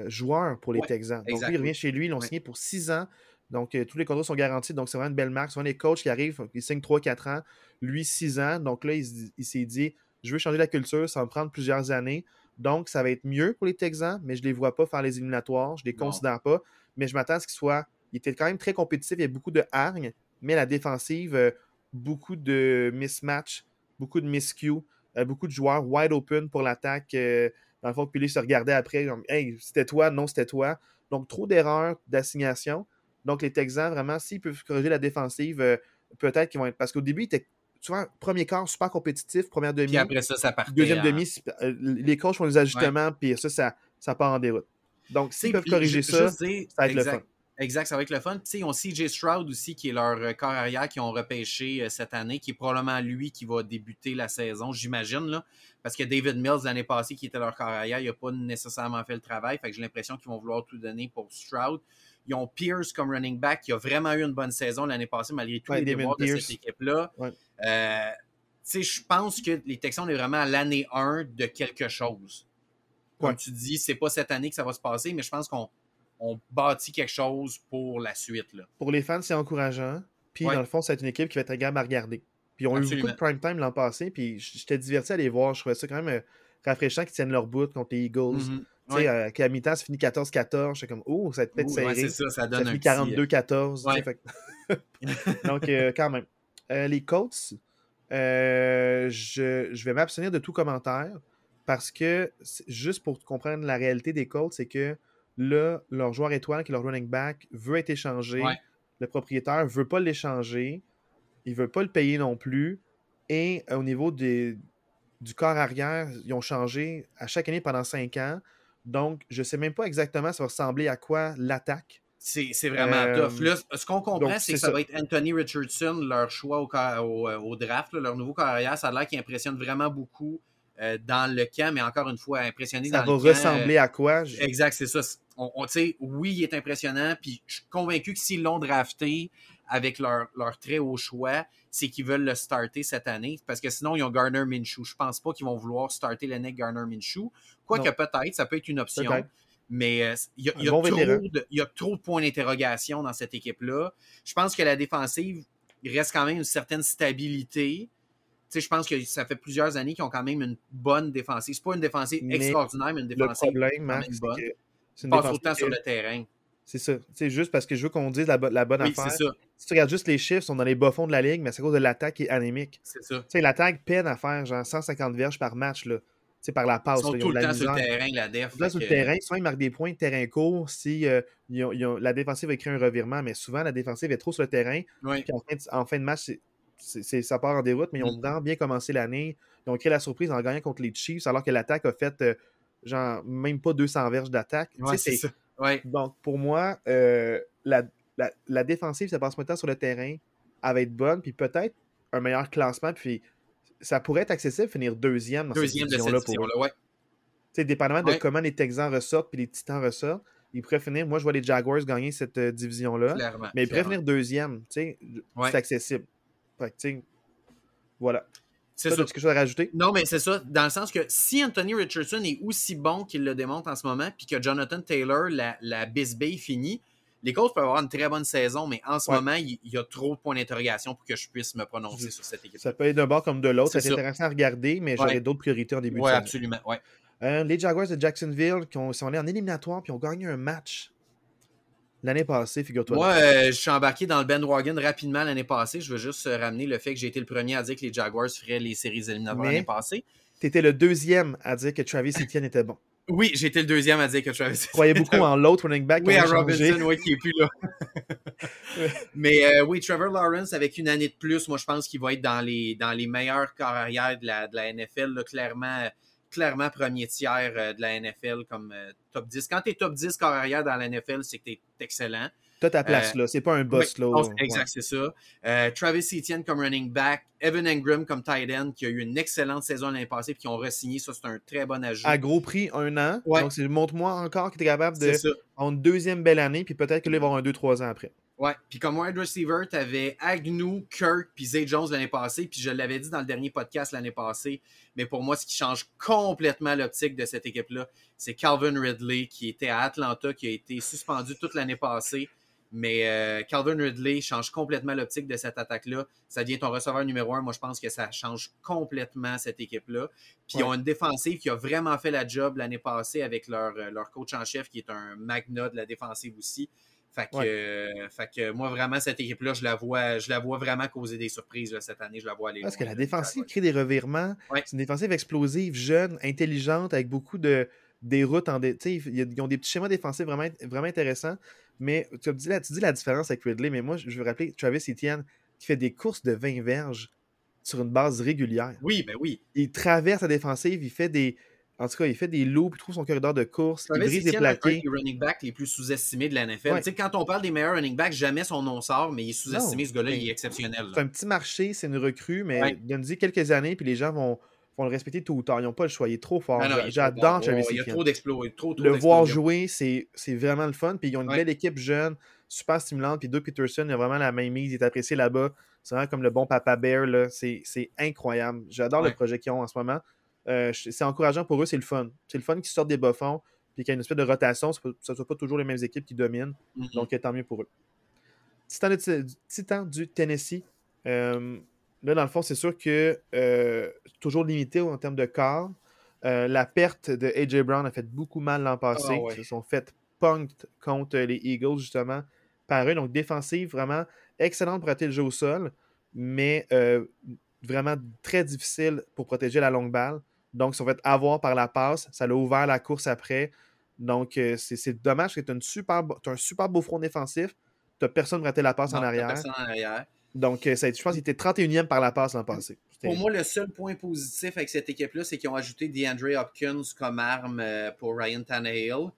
joueur pour les Texans. Donc, lui, il revient chez lui, ils l'ont signé pour six ans. Donc, tous les contrats sont garantis. Donc, c'est vraiment une belle marque. Souvent, les coachs qui arrivent, ils signent 3-4 ans. Lui, 6 ans. Donc là, il, s'est dit je veux changer la culture, ça va me prendre plusieurs années. Donc, ça va être mieux pour les Texans, mais je ne les vois pas faire les éliminatoires. Je ne les considère pas. Mais je m'attends à ce qu'il soit. Il était quand même très compétitif. Il y a beaucoup de hargne, mais la défensive, euh, beaucoup de mismatch, beaucoup de miscue, euh, beaucoup de joueurs wide open pour l'attaque. Euh, dans le fond, puis lui se regardait après, Hey, c'était toi, non, c'était toi. Donc, trop d'erreurs d'assignation. Donc, les Texans, vraiment, s'ils peuvent corriger la défensive, peut-être qu'ils vont être. Parce qu'au début, ils étaient souvent, premier quart, super compétitif, première demi. Puis après ça, ça partait. Deuxième demi, euh, les coachs font des ajustements, puis ça, ça, ça part en déroute. Donc, s'ils peuvent corriger ça, ça va être le fun. Exact, ça va être le fun. Puis, ils ont CJ Stroud aussi, qui est leur euh, corps arrière, qui ont repêché euh, cette année, qui est probablement lui qui va débuter la saison, j'imagine. là. Parce que David Mills, l'année passée, qui était leur corps arrière, il n'a pas nécessairement fait le travail. Fait que j'ai l'impression qu'ils vont vouloir tout donner pour Stroud. Ils ont Pierce comme running back, qui a vraiment eu une bonne saison l'année passée, malgré tous les déboires de cette équipe-là. Euh, je pense que les Texans, on est vraiment à l'année 1 de quelque chose. Comme tu dis, c'est pas cette année que ça va se passer, mais je pense qu'on bâtit quelque chose pour la suite. Là. Pour les fans, c'est encourageant. Puis, dans le fond, c'est une équipe qui va être agréable à regarder. Puis, ils ont eu beaucoup de prime time l'an passé. Puis, j'étais diverti à les voir. Je trouvais ça quand même euh, rafraîchissant qu'ils tiennent leur bout contre les Eagles. Mm-hmm. Tu sais, euh, qu'à mi-temps, ça finit 14-14. J'étais comme, oh, ça va être peut-être serré. ça, ça donne ça finit 42-14. Donc, quand même. les Colts, euh, je, vais m'abstenir de tout commentaire parce que, juste pour comprendre la réalité des Colts, c'est que là, leur joueur étoile, qui est leur running back, veut être échangé. Le propriétaire ne veut pas l'échanger. Il ne veut pas le payer non plus. Et euh, au niveau des, du corps arrière, ils ont changé à chaque année pendant cinq ans. Donc, je ne sais même pas exactement ça va ressembler à quoi l'attaque. C'est vraiment euh, tough. ce qu'on comprend, c'est que ça, va être Anthony Richardson, leur choix au, euh, au, draft, leur nouveau carrière. Ça a l'air qu'il impressionne vraiment beaucoup euh, dans le camp, mais encore une fois, impressionné dans le camp. Ça va ressembler à quoi? Exact, c'est ça. On, oui, il est impressionnant, puis je suis convaincu que s'ils l'ont drafté avec leur, leur, très haut choix, c'est qu'ils veulent le starter cette année, parce que sinon, ils ont Garner Minshew. Je pense pas qu'ils vont vouloir starter nec Garner Minshew. Quoique peut-être, ça peut être une option. Mais euh, il y, a, trop de points d'interrogation dans cette équipe-là. Je pense que la défensive, reste quand même une certaine stabilité. Je pense que ça fait plusieurs années qu'ils ont quand même une bonne défensive. C'est pas une défensive extraordinaire, mais une défensive le problème, Max, bonne. C'est passe autant sur le terrain. C'est ça. C'est juste parce que je veux qu'on dise la, bonne affaire. Si tu regardes juste les chiffres, ils sont dans les bas-fonds de la ligue, mais c'est à cause de l'attaque qui est anémique. C'est ça. L'attaque peine à faire genre 150 verges par match. Là par la passe. Ils sont tout le temps sur le terrain, la def. Là, sur le terrain, souvent ils marquent des points de terrain court si euh, la défensive a créé un revirement, mais souvent la défensive est trop sur le terrain. Puis en fin, de, match, ça part en déroute, mais ils ont mm. vraiment bien commencé l'année. Ils ont créé la surprise en gagnant contre les Chiefs, alors que l'attaque a fait euh, genre même pas 200 verges d'attaque. c'est ça. Donc pour moi, euh, la, la, défensive, ça passe moins de temps sur le terrain, elle va être bonne, puis peut-être un meilleur classement, puis ça pourrait être accessible finir deuxième dans deuxième cette division-là. Division pour... ouais. dépendamment de comment les Texans ressortent puis les Titans ressortent, ils pourraient finir. Moi, je vois les Jaguars gagner cette euh, division-là. Mais ils pourraient finir deuxième. C'est accessible. Voilà. C'est ça. quelque chose à rajouter? Non, mais c'est ça. Dans le sens que si Anthony Richardson est aussi bon qu'il le démontre en ce moment, puis que Jonathan Taylor, la, la bisbille finit, les Colts peuvent avoir une très bonne saison, mais en ce moment, il, y a trop de points d'interrogation pour que je puisse me prononcer sur cette équipe. Ça peut être d'un bord comme de l'autre. C'est intéressant à regarder, mais j'aurais d'autres priorités en début de saison. Oui, absolument. Euh, les Jaguars de Jacksonville qui sont allés en éliminatoire puis ont gagné un match l'année passée, figure-toi. Moi, euh, je suis embarqué dans le bandwagon rapidement l'année passée. Je veux juste ramener le fait que j'ai été le premier à dire que les Jaguars feraient les séries éliminatoires l'année passée. Tu étais le deuxième à dire que Travis Etienne était bon. Oui, j'étais le deuxième à dire que Travis Etienne. Croyais beaucoup en l'autre running back. Oui, à Robinson, oui, qui est plus là. Mais euh, oui, Trevor Lawrence, avec une année de plus, moi, je pense qu'il va être dans les, dans les meilleurs corps arrière de la, de la NFL, là, clairement clairement premier tiers euh, de la NFL comme euh, top 10. Quand tu es top 10 corps arrière dans la NFL, c'est que tu es excellent. Tu ta place là, c'est pas un boss là. Exact, c'est ça. Travis Etienne comme running back, Evan Engram comme tight end qui a eu une excellente saison l'année passée et qui ont re-signé. Ça, c'est un très bon ajout. À gros prix, un an. Donc, montre-moi encore que tu es capable de. En deuxième belle année, puis peut-être que là, il va avoir un 2-3 ans après. Ouais, puis comme wide receiver, tu avais Agnew, Kirk, puis Zay Jones l'année passée, puis je l'avais dit dans le dernier podcast l'année passée, mais pour moi, ce qui change complètement l'optique de cette équipe-là, c'est Calvin Ridley, qui était à Atlanta, qui a été suspendu toute l'année passée, mais euh, Calvin Ridley change complètement l'optique de cette attaque-là. Ça devient ton receveur numéro un. Moi, je pense que ça change complètement cette équipe-là. Puis ils ont une défensive qui a vraiment fait la job l'année passée avec leur, euh, leur coach en chef, qui est un magna de la défensive aussi. Fait que, euh, fait que moi, vraiment, cette équipe-là, je la vois, je la vois vraiment causer des surprises cette année. Je la vois aller. Parce que la défensive crée des revirements. C'est une défensive explosive, jeune, intelligente, avec beaucoup de des routes en des. Ils ont des petits schémas défensifs vraiment, vraiment intéressants. Mais tu dis, la, tu dis la différence avec Ridley, mais moi, je veux rappeler Travis Etienne qui fait des courses de 20 verges sur une base régulière. Oui, ben oui. Il traverse la défensive, il fait des, en tout cas, il fait des loops, il trouve son corridor de course, il brise des plaqués. C'est un des running backs les plus sous-estimés de la NFL. Tu sais, quand on parle des meilleurs running backs, jamais son nom sort, mais il est sous-estimé, ce gars-là, il est exceptionnel. C'est un petit marché, c'est une recrue, mais donne-y quelques années, puis les gens vont, vont le respecter tôt ou tard. Ils n'ont pas le choix, il est trop fort. J'adore Travis Il y a trop d'exploits. Le voir jouer, c'est vraiment le fun. Puis ils ont une belle équipe jeune, super stimulante. Puis Doug Peterson, il a vraiment la même mise, il est apprécié là-bas. C'est vraiment comme le bon papa bear, c'est incroyable. J'adore le projet qu'ils ont en ce moment. Euh, c'est encourageant pour eux, c'est le fun. C'est le fun qu'ils sortent des bas fonds, puis qu'il y a une espèce de rotation, ce ne soit pas toujours les mêmes équipes qui dominent. Mm-hmm. Donc, tant mieux pour eux. Titan, du Tennessee. Euh, là, dans le fond, c'est sûr que euh, toujours limité en termes de corps. la perte de AJ Brown a fait beaucoup mal l'an passé. Ah, Ils se sont fait punk contre les Eagles, justement, par eux. Donc, défensive, vraiment excellente pour arrêter le jeu au sol, mais vraiment très difficile pour protéger la longue balle. Donc, ça va être avoir par la passe. Ça l'a ouvert la course après. Donc, euh, c'est dommage que tu as, super, un super beau front défensif. Tu n'as personne rater la passe en arrière. Donc, euh, ça, je pense qu'il était 31e par la passe l'an passé. Pour moi, le seul point positif avec cette équipe-là, c'est qu'ils ont ajouté DeAndre Hopkins comme arme euh, pour Ryan Tannehill,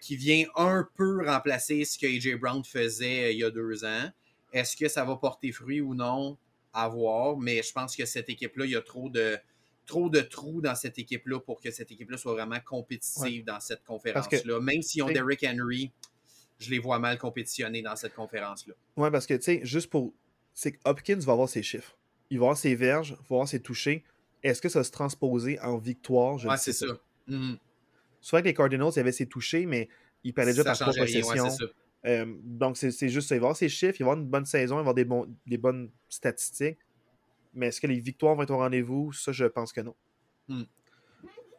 qui vient un peu remplacer ce que AJ Brown faisait il y a deux ans. Est-ce que ça va porter fruit ou non? À voir, mais je pense que cette équipe-là, il y a trop de, trop de trous dans cette équipe-là pour que cette équipe-là soit vraiment compétitive dans cette conférence-là. Même s'ils ont Derrick Henry, je les vois mal compétitionner dans cette conférence-là. Oui, parce que, tu sais, juste pour. C'est que Hopkins va avoir ses chiffres. Il va avoir ses verges, il va avoir ses touchés. Est-ce que ça va se transposer en victoire? Oui, c'est ça. Mm Soit que les Cardinals, il y avait ses touchés, mais il perdait déjà par trois possessions. Euh, donc, c'est juste ça. Il va avoir ses chiffres, il va avoir une bonne saison, il va avoir des bonnes statistiques. Mais est-ce que les victoires vont être au rendez-vous? Ça, je pense que non. Hmm.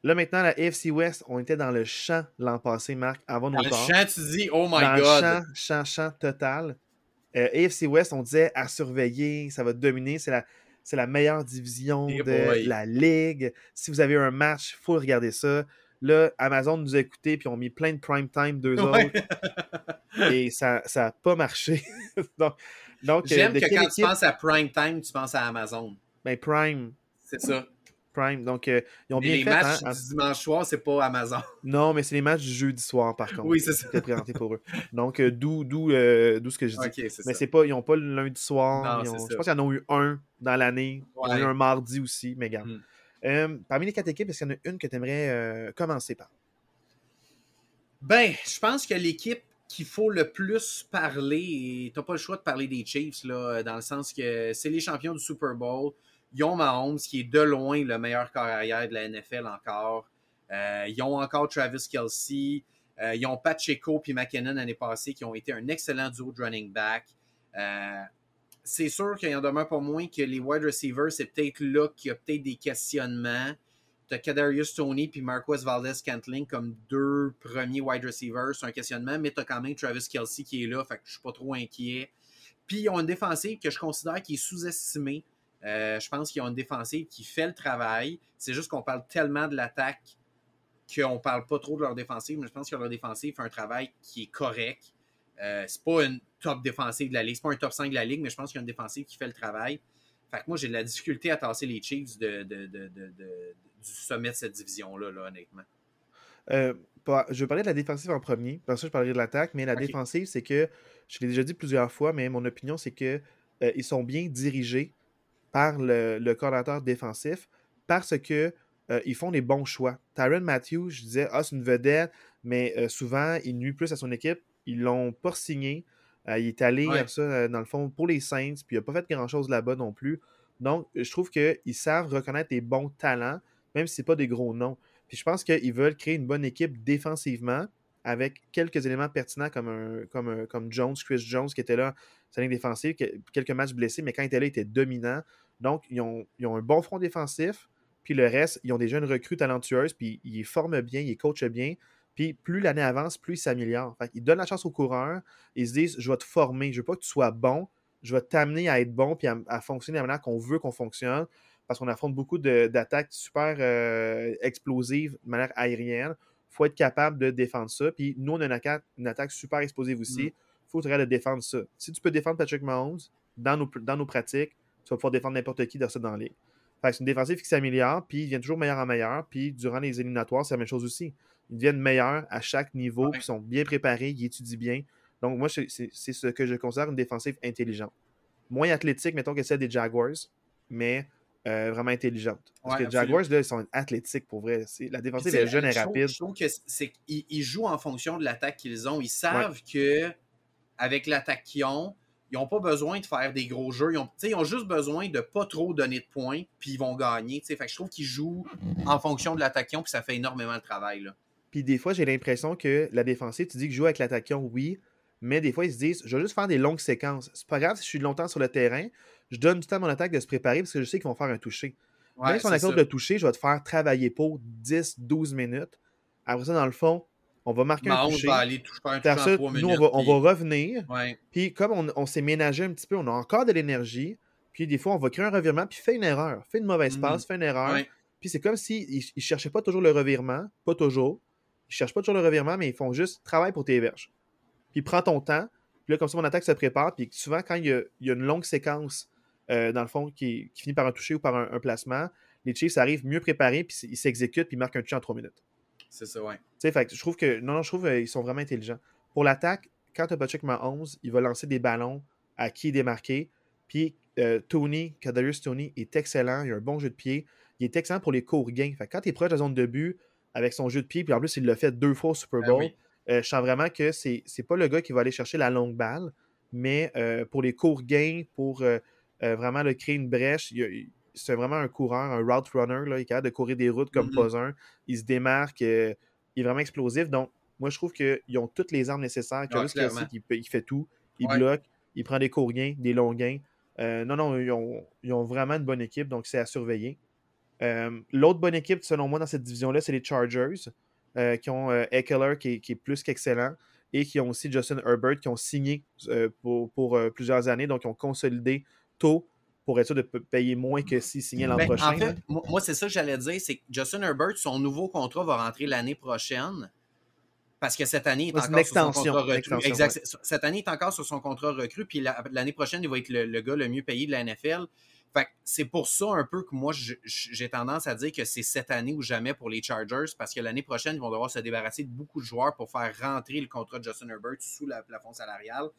Là, maintenant, la AFC West, on était dans le champ l'an passé, Marc, avant nos Dans le champ, tu dis, oh my dans God! Le champ, champ, champ total. Euh, AFC West, on disait à surveiller, ça va dominer, c'est la, c'est la meilleure division de la ligue. Si vous avez un match, il faut regarder ça. Là, Amazon nous a écoutés puis ont mis plein de prime time deux autres. et ça n'a pas marché. donc, J'aime que quand tu penses à prime time, tu penses à Amazon. Ben, Prime. C'est ça. Prime. Donc, euh, ils ont bien les fait. matchs hein, du dimanche soir, c'est pas Amazon. Non, mais c'est les matchs du jeudi soir, par contre. Oui, c'est ça. présenté pour eux. Donc, euh, d'où euh, ce que je dis. mais c'est pas, ils n'ont pas le lundi soir. Non, je pense qu'ils en ont eu un dans l'année. Ils en ont eu un mardi aussi, mais regarde. Hmm. Euh, parmi les quatre équipes, est-ce qu'il y en a une que tu aimerais euh, commencer par? Ben, je pense que l'équipe qu'il faut le plus parler, et tu n'as pas le choix de parler des Chiefs, là, dans le sens que c'est les champions du Super Bowl. Ils ont Mahomes, qui est de loin le meilleur corps arrière de la NFL encore. Euh, ils ont encore Travis Kelsey. ils ont Pacheco et McKinnon l'année passée, qui ont été un excellent duo de running back c'est sûr qu'il en demeure pas moins que les wide receivers, c'est peut-être là qu'il y a peut-être des questionnements. Tu as Kadarius Tony puis Marquez Valdez Cantling comme deux premiers wide receivers. C'est un questionnement, mais tu as quand même Travis Kelsey qui est là, fait que je suis pas trop inquiet. Puis ils ont une défensive que je considère qui est sous-estimée. Euh, je pense qu'ils ont une défensive qui fait le travail. C'est juste qu'on parle tellement de l'attaque qu'on parle pas trop de leur défensive, mais je pense que leur défensive fait un travail qui est correct. Euh, c'est pas une top défensive de la ligue, c'est pas un top 5 de la ligue, mais je pense qu'il y a une défensive qui fait le travail. Fait que moi, j'ai de la difficulté à tasser les Chiefs de, du sommet de cette division-là, honnêtement. Euh, je vais parler de la défensive en premier, parce que je parlerai de l'attaque, mais la défensive, c'est que, je l'ai déjà dit plusieurs fois, mais mon opinion, c'est que euh, ils sont bien dirigés par le, le coordinateur défensif parce que euh, ils font des bons choix. Tyron Matthews, je disais, ah, c'est une vedette, mais euh, souvent, il nuit plus à son équipe. Ils l'ont pas signé. il est allé, ça, dans le fond, pour les Saints, puis il n'a pas fait grand-chose là-bas non plus. Donc, je trouve qu'ils savent reconnaître les bons talents, même si ce pas des gros noms. Puis je pense qu'ils veulent créer une bonne équipe défensivement avec quelques éléments pertinents comme, Jones, Chris Jones qui était là, sa ligne défensive, quelques matchs blessés, mais quand il était là, il était dominant. Donc, ils ont, un bon front défensif. Puis le reste, ils ont des jeunes recrues talentueuses, puis ils forment bien, ils coachent bien. Puis plus l'année avance, plus ils s'améliorent. Ils donnent la chance aux coureurs. Ils se disent Je vais te former. Je veux pas que tu sois bon. Je vais t'amener à être bon puis à, fonctionner de la manière qu'on veut qu'on fonctionne parce qu'on affronte beaucoup d'attaques super euh, explosives de manière aérienne. Il faut être capable de défendre ça. Puis nous, on a une attaque, super explosive aussi. Il mm. faudrait de défendre ça. Si tu peux défendre Patrick Mahomes dans nos, dans nos pratiques, tu vas pouvoir défendre n'importe qui dans ça dans les. c'est une défensive qui s'améliore, puis ils viennent toujours meilleur en meilleur. Puis durant les éliminatoires, c'est la même chose aussi. Ils deviennent meilleurs à chaque niveau, puis ils sont bien préparés, ils étudient bien. Donc, moi, c'est ce que je considère une défensive intelligente. Moins athlétique, mettons, que celle des Jaguars, mais euh, vraiment intelligente. Parce que les Jaguars, là, ils sont athlétiques pour vrai. La défensive est jeune et rapide. Je trouve qu'ils jouent en fonction de l'attaque qu'ils ont. Ils savent que avec l'attaque qu'ils ont, ils n'ont pas besoin de faire des gros jeux. Ils ont, ils ont juste besoin de pas trop donner de points, puis ils vont gagner. Fait que je trouve qu'ils jouent en fonction de l'attaque qu'ils ont, puis ça fait énormément de travail. Là. Puis des fois, j'ai l'impression que la défensive, tu dis que joue avec l'attaquant, oui, mais des fois, ils se disent, je vais juste faire des longues séquences. C'est pas grave si je suis longtemps sur le terrain, je donne du temps à mon attaque de se préparer parce que je sais qu'ils vont faire un toucher. Même si on accorde le toucher, je vais te faire travailler pour 10-12 minutes. Après ça, dans le fond, on va marquer un toucher. Va aller toucher un toucher nous, on va, on va revenir. Puis comme on, s'est ménagé un petit peu, on a encore de l'énergie. Puis des fois, on va créer un revirement, puis fait une erreur. Fait une mauvaise passe, mm. fait une erreur. Puis c'est comme s'ils si ne cherchaient pas toujours le revirement. Pas toujours. Ils cherchent pas toujours le revirement, mais ils font juste travail pour tes verges. Puis prends ton temps. Puis là, comme ça, mon attaque se prépare. Puis souvent, quand il y a, il y a une longue séquence euh, dans le fond, qui, finit par un toucher ou par un, placement, les Chiefs arrivent mieux préparés, puis ils s'exécutent, puis ils marquent un toucher en trois minutes. C'est ça, ouais. Fait je trouve que, non, non, je trouve qu'ils euh, sont vraiment intelligents. Pour l'attaque, quand tu as Patrick Mahomes, il va lancer des ballons à qui démarquer. Puis euh, Tony, Kadarius Tony est excellent, il a un bon jeu de pied. Il est excellent pour les courts gains. Fait quand tu es proche de la zone de but avec son jeu de pied, puis en plus, il l'a fait deux fois au Super ben Bowl, je sens vraiment que c'est pas le gars qui va aller chercher la longue balle, mais pour les courts gains, pour euh, vraiment de créer une brèche. C'est vraiment un coureur, un route runner. Là. Il est capable de courir des routes comme mm-hmm. pas un. Il se démarque. Euh, il est vraiment explosif. Donc, moi, je trouve qu'ils ont toutes les armes nécessaires. il, fait tout. Il bloque. Il prend des courts gains, des longs gains. Euh, non, non, ils ont, vraiment une bonne équipe. Donc, c'est à surveiller. L'autre bonne équipe, selon moi, dans cette division-là, c'est les Chargers. Qui ont Eckler qui, qui, est plus qu'excellent et qui ont aussi Justin Herbert qui ont signé pour, pour plusieurs années, donc ils ont consolidé tôt pour être sûr de payer moins que s'il signait l'an ben, prochain. En fait, moi, c'est ça que j'allais dire, c'est que Justin Herbert, son nouveau contrat va rentrer l'année prochaine. Parce que cette année, il est encore sur son contrat recru. Exact. Cette année, il est encore sur son contrat recru. Puis l'année prochaine, il va être le, gars le mieux payé de la NFL. Fait c'est pour ça un peu que moi, j'ai tendance à dire que c'est cette année ou jamais pour les Chargers, parce que l'année prochaine, ils vont devoir se débarrasser de beaucoup de joueurs pour faire rentrer le contrat de Justin Herbert sous le plafond salarial.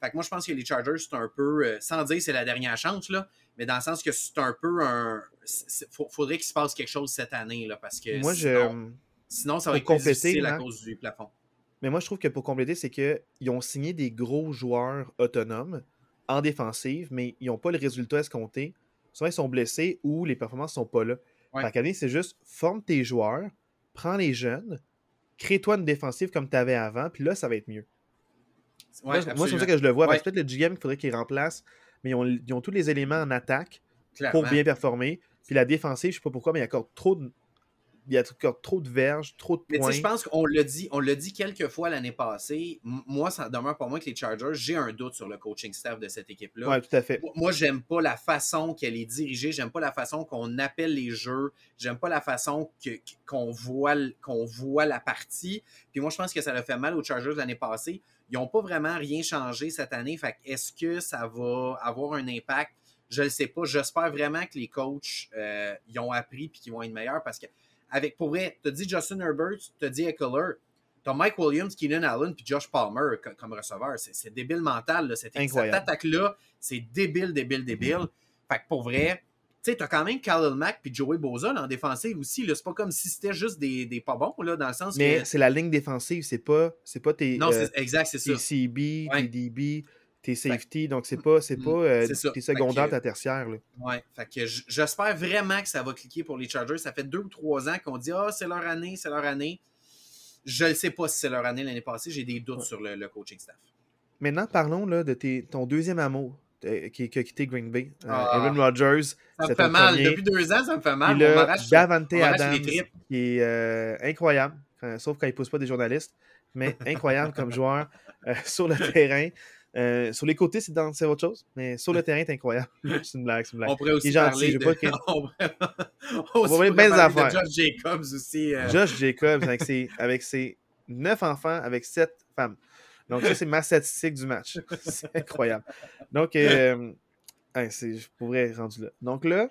Fait que moi, je pense que les Chargers, c'est un peu, euh, sans dire c'est la dernière chance, là, mais dans le sens que c'est un peu un. faudrait qu'il se passe quelque chose cette année, là, parce que moi, sinon, sinon, ça va être compléter, difficile à cause du plafond. Mais moi, je trouve que pour compléter, c'est qu'ils ont signé des gros joueurs autonomes en défensive, mais ils n'ont pas le résultat escompté. Souvent, ils sont blessés ou les performances ne sont pas là. Ouais. C'est juste forme tes joueurs, prends les jeunes, crée-toi une défensive comme tu avais avant, puis là, ça va être mieux moi, c'est comme ça que je le vois. Peut-être le GM, il faudrait qu'il remplace, mais ils ont, tous les éléments en attaque pour bien performer. Puis la défensive, je sais pas pourquoi, mais il y a encore trop il y a trop de verges, trop de points. Mais je pense qu'on l'a dit, on l'a dit quelques fois l'année passée. moi, ça demeure pour moi que les Chargers, j'ai un doute sur le coaching staff de cette équipe-là. Oui, tout à fait. Moi, j'aime pas la façon qu'elle est dirigée, j'aime pas la façon qu'on appelle les jeux, j'aime pas la façon qu'on voit, qu'on voit la partie. Puis moi, je pense que ça a fait mal aux Chargers l'année passée. Ils n'ont pas vraiment rien changé cette année. Fait est-ce que ça va avoir un impact? Je ne sais pas. J'espère vraiment que les coachs euh, y ont appris et qu'ils vont être meilleurs parce que avec, pour vrai, tu dit Justin Herbert, tu dit Eckler, tu as Mike Williams, Keenan Allen, puis Josh Palmer comme receveur. C'est débile mental, là, cette, attaque-là. C'est débile, débile, débile. Fait que pour vrai, tu sais, tu as quand même Khalil Mack puis Joey Boza en défensive aussi. C'est pas comme si c'était juste des, des, pas bons, là, dans le sens Mais c'est la ligne défensive, c'est pas, pas tes. Non, euh, exact, c'est ça. Tes CB, tes DB, tes safety. Donc, c'est pas, c'est mm, pas euh, tes secondaires, ta tertiaire. Là. Ouais, fait que j'espère vraiment que ça va cliquer pour les Chargers. Ça fait deux ou trois ans qu'on dit Ah, c'est leur année, c'est leur année. Je ne sais pas si c'est leur année l'année passée. J'ai des doutes sur le, coaching staff. Maintenant, parlons là, de tes, ton deuxième amour euh, qui, qui, a quitté Green Bay. Euh, ah. Aaron Rodgers. Ça me fait mal. Depuis deux ans, ça me fait mal. Davante Adams, qui est incroyable, sauf quand il ne pousse pas des journalistes, mais incroyable comme joueur sur le terrain. Euh, sur les côtés, c'est, dans, c'est autre chose, mais sur le terrain, c'est incroyable. c'est une blague, c'est une blague. On pourrait aussi parler de... On pourrait belles affaires. Josh Jacobs aussi. Euh... Josh Jacobs avec ses, avec ses 9 enfants, avec 7 femmes. Donc ça, c'est ma statistique du match. c'est incroyable. Donc, euh, c'est, je pourrais rendu là. Donc là,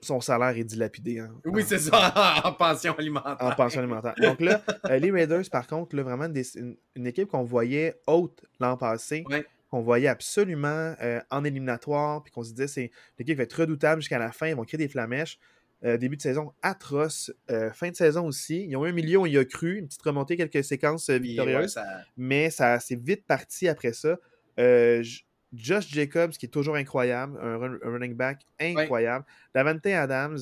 son salaire est dilapidé. Hein, oui, c'est ça, en pension alimentaire. En pension alimentaire. Donc là, euh, les Raiders, par contre, là, vraiment une, équipe qu'on voyait haute l'an passé, qu'on voyait absolument euh, en éliminatoire, puis qu'on se disait c'est l'équipe va être redoutable jusqu'à la fin, ils vont créer des flamèches. Euh, début de saison atroce, fin de saison aussi. Ils ont eu un million, il y a cru, une petite remontée, quelques séquences victorieuses, mais ça c'est vite parti après ça. Josh Jacobs, qui est toujours incroyable, un, running back incroyable. Davante Adams,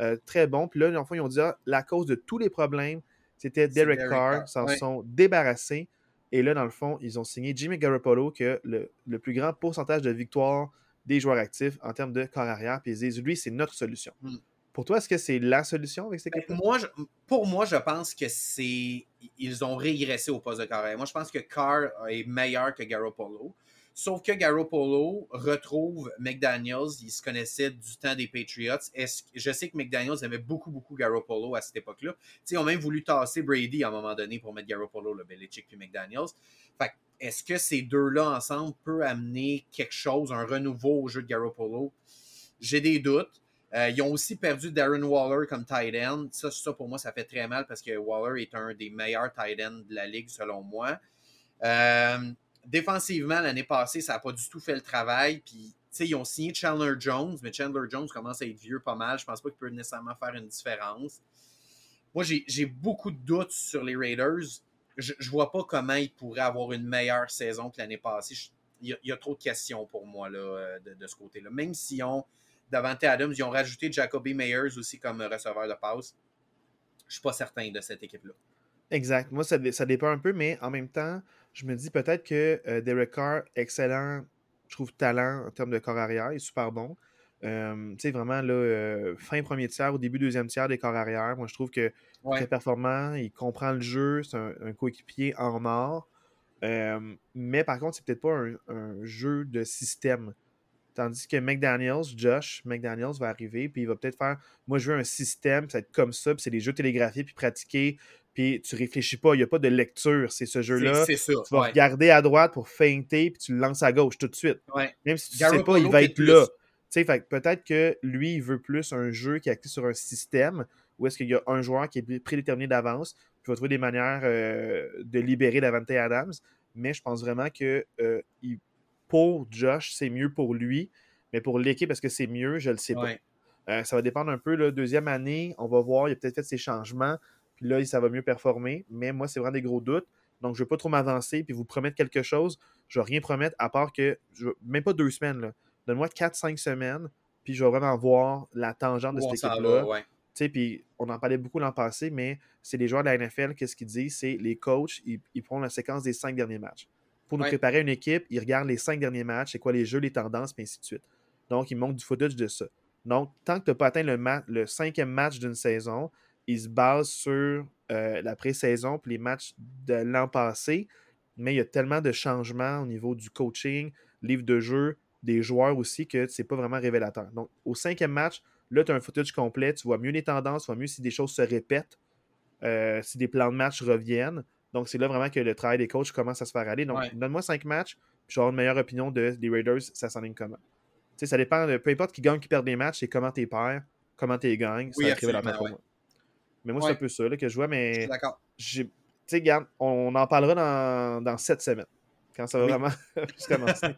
euh, très bon. Puis là, ils ont dit ah, la cause de tous les problèmes, c'était Derek, Carr. Ils s'en sont débarrassés. Et là, dans le fond, ils ont signé Jimmy Garoppolo, qui a le, plus grand pourcentage de victoires des joueurs actifs en termes de corps arrière. Puis ils disent lui, c'est notre solution. Hmm. Pour toi, est-ce que c'est la solution avec cette ben, équipe moi, Pour moi, je pense que c'est. Ils ont régressé au poste de corps arrière. Moi, je pense que Carr est meilleur que Garoppolo. Sauf que Garoppolo retrouve McDaniels. Il se connaissait du temps des Patriots. je sais que McDaniels aimait beaucoup, beaucoup Garoppolo à cette époque-là. Ils ont même voulu tasser Brady à un moment donné pour mettre Garoppolo, le Belichick puis McDaniels. Fait est-ce que ces deux-là ensemble peuvent amener quelque chose, un renouveau au jeu de Garoppolo? J'ai des doutes. Euh, ils ont aussi perdu Darren Waller comme tight end. Ça, ça, pour moi, ça fait très mal parce que Waller est un des meilleurs tight ends de la ligue, selon moi. Euh, défensivement, l'année passée, ça n'a pas du tout fait le travail. Puis, ils ont signé Chandler Jones, mais Chandler Jones commence à être vieux pas mal. Je pense pas qu'il peut nécessairement faire une différence. Moi, j'ai beaucoup de doutes sur les Raiders. Je, ne vois pas comment ils pourraient avoir une meilleure saison que l'année passée. Il y, a trop de questions pour moi là, euh, de, ce côté-là. Même s'ils ont Davante Adams, ils ont rajouté Jacoby Meyers aussi comme receveur de passe. Je suis pas certain de cette équipe-là. Exact. Moi, ça dépend un peu, mais en même temps, je me dis peut-être que euh, Derek Carr, excellent, je trouve, talent en termes de corps arrière, il est super bon. Euh, tu sais, vraiment, là, euh, fin premier tiers ou début deuxième tiers des corps arrière, moi, je trouve que très performant, il comprend le jeu, c'est un, coéquipier en or. mais par contre, c'est peut-être pas un, jeu de système. Tandis que McDaniels, Josh McDaniels va arriver, puis il va peut-être faire Moi, je veux un système, ça va être comme ça, puis c'est des jeux télégraphiés, puis pratiqués, puis tu réfléchis pas, il n'y a pas de lecture. C'est ce jeu-là. C'est ça. Tu vas regarder à droite pour feinter, puis tu le lances à gauche tout de suite. Ouais. Même si tu ne sais pas, il va être là. Tu sais, peut-être que lui, il veut plus un jeu qui est actif sur un système où est-ce qu'il y a un joueur qui est prédéterminé d'avance, puis il va trouver des manières euh, de libérer Davante Adams. Mais je pense vraiment que euh, pour Josh, c'est mieux pour lui. Mais pour l'équipe, est-ce que c'est mieux? Je le sais pas. Euh, ça va dépendre un peu. La deuxième année, on va voir. Il a peut-être fait ses changements là, ça va mieux performer. Mais moi, c'est vraiment des gros doutes. Donc, je ne vais pas trop m'avancer puis vous promettre quelque chose. Je ne vais rien promettre à part que, même pas deux semaines. Donne-moi 4-5 semaines, puis je vais vraiment voir la tangente de cette équipe-là. Puis on en parlait beaucoup l'an passé, mais c'est les joueurs de la NFL, qu'est-ce qu'ils disent? C'est les coachs, ils, ils, prennent la séquence des cinq derniers matchs. Pour nous préparer une équipe, ils regardent les cinq derniers matchs, c'est quoi les jeux, les tendances, puis ainsi de suite. Donc, ils montrent du footage de ça. Donc, tant que tu n'as pas atteint le, le cinquième match d'une saison, ils se basent sur euh, la pré-saison puis les matchs de l'an passé. Mais il y a tellement de changements au niveau du coaching, livre de jeu, des joueurs aussi, que c'est pas vraiment révélateur. Donc, au cinquième match, là, tu as un footage complet, tu vois mieux les tendances, tu vois mieux si des choses se répètent, euh, si des plans de match reviennent. Donc, c'est là vraiment que le travail des coachs commence à se faire aller. Donc, donne-moi cinq matchs, puis je vais avoir une meilleure opinion de, des Raiders, ça s'enligne comment? Tu sais, ça dépend, de, peu importe qui gagne, qui perd des matchs, c'est comment tu perds, comment tu gagnes. Oui, ça révélateur pour moi. Mais moi, c'est un peu ça là, que je vois, mais. D'accord. Tu sais, on en parlera dans, dans sept semaines quand ça va vraiment commencer.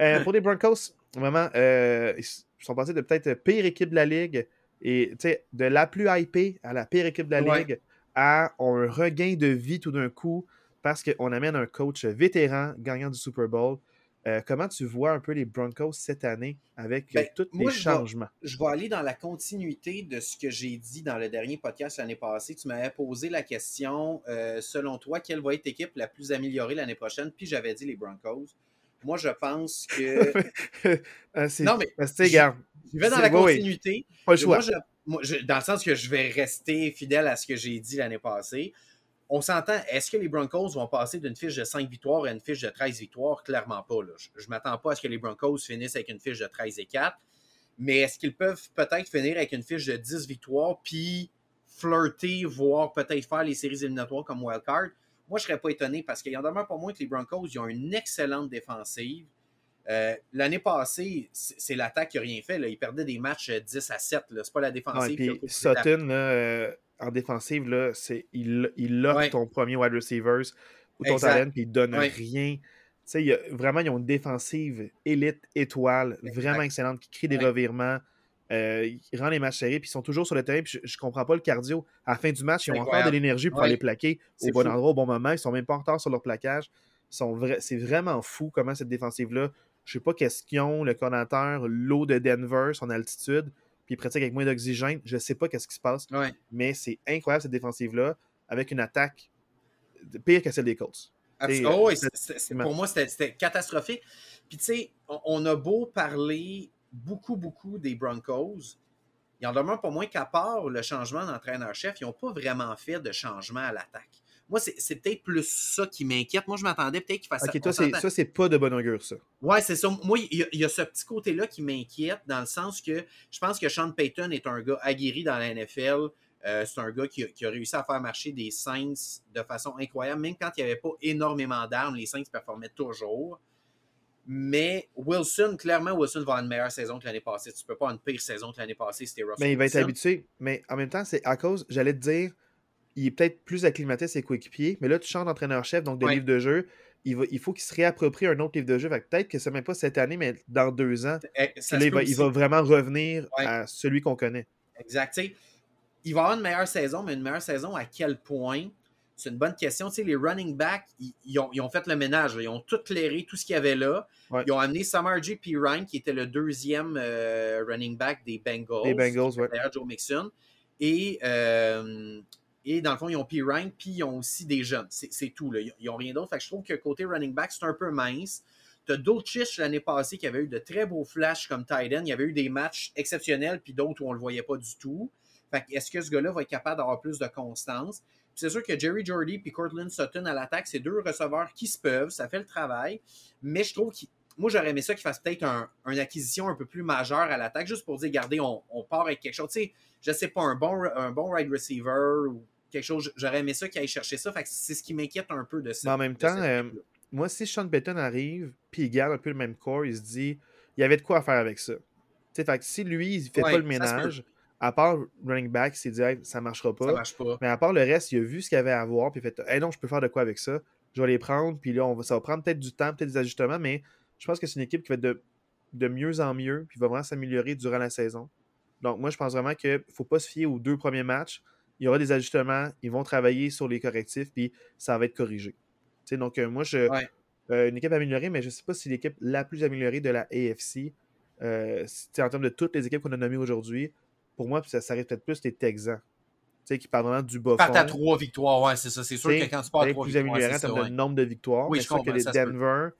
Euh, pour les Broncos, vraiment, euh, ils sont passés de peut-être pire équipe de la ligue et de la plus hypée à la pire équipe de la ligue à un regain de vie tout d'un coup parce qu'on amène un coach vétéran gagnant du Super Bowl. Euh, comment tu vois un peu les Broncos cette année avec ben, tous les changements? je vais aller dans la continuité de ce que j'ai dit dans le dernier podcast l'année passée. Tu m'avais posé la question, euh, selon toi, quelle va être l'équipe la plus améliorée l'année prochaine? Puis j'avais dit les Broncos. Moi, je pense que. Ah, non, mais. Je, vais dans la continuité. Pas le choix. dans le sens que je vais rester fidèle à ce que j'ai dit l'année passée on s'entend, est-ce que les Broncos vont passer d'une fiche de 5 victoires à une fiche de 13 victoires? Clairement pas. Je ne m'attends pas à ce que les Broncos finissent avec une fiche de 13 et 4. Mais est-ce qu'ils peuvent peut-être finir avec une fiche de 10 victoires puis flirter, voire peut-être faire les séries éliminatoires comme wildcard? Moi, je ne serais pas étonné parce qu'il y en demeure pas moins que les Broncos ils ont une excellente défensive. Euh, l'année passée, c'est l'attaque qui n'a rien fait. Ils perdaient des matchs 10 à 7. Ce n'est pas la défensive. Sutton, là, en défensive, là, c'est, il, il offre ton premier wide receiver ou ton talent, puis il donne rien. Y a, vraiment, ils ont une défensive élite, étoile, vraiment excellente, qui crée des revirements, euh, il rend les matchs serrés, puis ils sont toujours sur le terrain. Puis je, ne comprends pas le cardio. À la fin du match, ils ont encore de l'énergie pour aller plaquer au bon endroit, au bon moment. Ils sont même pas en retard sur leur plaquage. C'est vraiment fou comment cette défensive-là. Je sais pas qu'est-ce qu'ils ont, le coordinateur, l'eau de Denver, son altitude puis il pratique avec moins d'oxygène. Je ne sais pas qu'est-ce qui se passe, mais c'est incroyable cette défensive-là, avec une attaque pire que celle des Colts. Oh, pour moi, c'était catastrophique. Puis tu sais, on, a beau parler beaucoup, beaucoup des Broncos, il en demeure pas moins qu'à part le changement d'entraîneur-chef, ils n'ont pas vraiment fait de changement à l'attaque. Moi, c'est peut-être plus ça qui m'inquiète. Moi, je m'attendais peut-être qu'il fasse Ok, toi, ça, c'est pas de bonne augure, ça. Ouais, c'est ça. Moi, il y, a ce petit côté-là qui m'inquiète dans le sens que je pense que Sean Payton est un gars aguerri dans la NFL. Euh, c'est un gars qui a, réussi à faire marcher des Saints de façon incroyable. Même quand il n'y avait pas énormément d'armes, les Saints performaient toujours. Mais Wilson, clairement, Wilson va avoir une meilleure saison que l'année passée. Tu ne peux pas avoir une pire saison que l'année passée, c'était Russell. Mais il va être habitué. Mais en même temps, c'est à cause, j'allais te dire, il est peut-être plus acclimaté à ses coéquipiers, mais là, tu changes d'entraîneur-chef, donc de livre de jeu. Il, va, il faut qu'il se réapproprie un autre livre de jeu. Peut-être que c'est même pas cette année, mais dans deux ans, eh, il, va, vraiment revenir à celui qu'on connaît. Exact. il va avoir une meilleure saison, mais une meilleure saison à quel point? C'est une bonne question. les running backs, ils, ont, fait le ménage. Ils ont tout clairé, tout ce qu'il y avait là. Ils ont amené Samar J. P. Ryan, qui était le deuxième euh, running back des Bengals. Des Bengals, oui. Joe Mixon. Et euh, et dans le fond, ils ont P. Ryan, puis ils ont aussi des jeunes. C'est tout. Là. Ils n'ont rien d'autre. Fait que je trouve que côté running back, c'est un peu mince. Tu as Dulcich l'année passée qui avait eu de très beaux flashs comme Titan. Il y avait eu des matchs exceptionnels, puis d'autres où on ne le voyait pas du tout. Fait est-ce que ce gars-là va être capable d'avoir plus de constance? C'est sûr que Jerry Jordy et Cortland Sutton à l'attaque, c'est deux receveurs qui se peuvent, ça fait le travail. Mais je trouve que moi, j'aurais aimé ça qu'il fasse peut-être un, une acquisition un peu plus majeure à l'attaque, juste pour dire, regardez, on, part avec quelque chose. Tu sais, je sais pas, un bon, un bon wide receiver ou quelque chose. J'aurais aimé ça qu'il aille chercher ça. Fait c'est ce qui m'inquiète un peu de ça. Mais en même temps, euh, moi, si Sean Payton arrive, puis il garde un peu le même corps, il se dit, il y avait de quoi faire avec ça. sais, fait que si lui, il fait pas le ménage, à part running back, il s'est dit, ça marchera pas. Ça marche pas. Mais à part le reste, il a vu ce qu'il y avait à voir, puis il fait, hey non, je peux faire de quoi avec ça? Je vais les prendre, puis là, on va, ça va prendre peut-être du temps, peut-être des ajustements, mais je pense que c'est une équipe qui va être de, de mieux en mieux, puis va vraiment s'améliorer durant la saison. Donc, moi, je pense vraiment qu'il ne faut pas se fier aux deux premiers matchs il y aura des ajustements, ils vont travailler sur les correctifs, puis ça va être corrigé. donc, euh, moi, je, euh, une équipe améliorée, mais je ne sais pas si l'équipe la plus améliorée de la AFC, euh, en termes de toutes les équipes qu'on a nommées aujourd'hui, pour moi, ça, ça peut-être plus les Texans. Tu sais, qui parlent vraiment du bas Part à trois victoires, ouais, c'est ça. C'est sûr que quand tu pars à trois plus amélioré en termes de nombre de victoires. Oui, je crois que les Denver,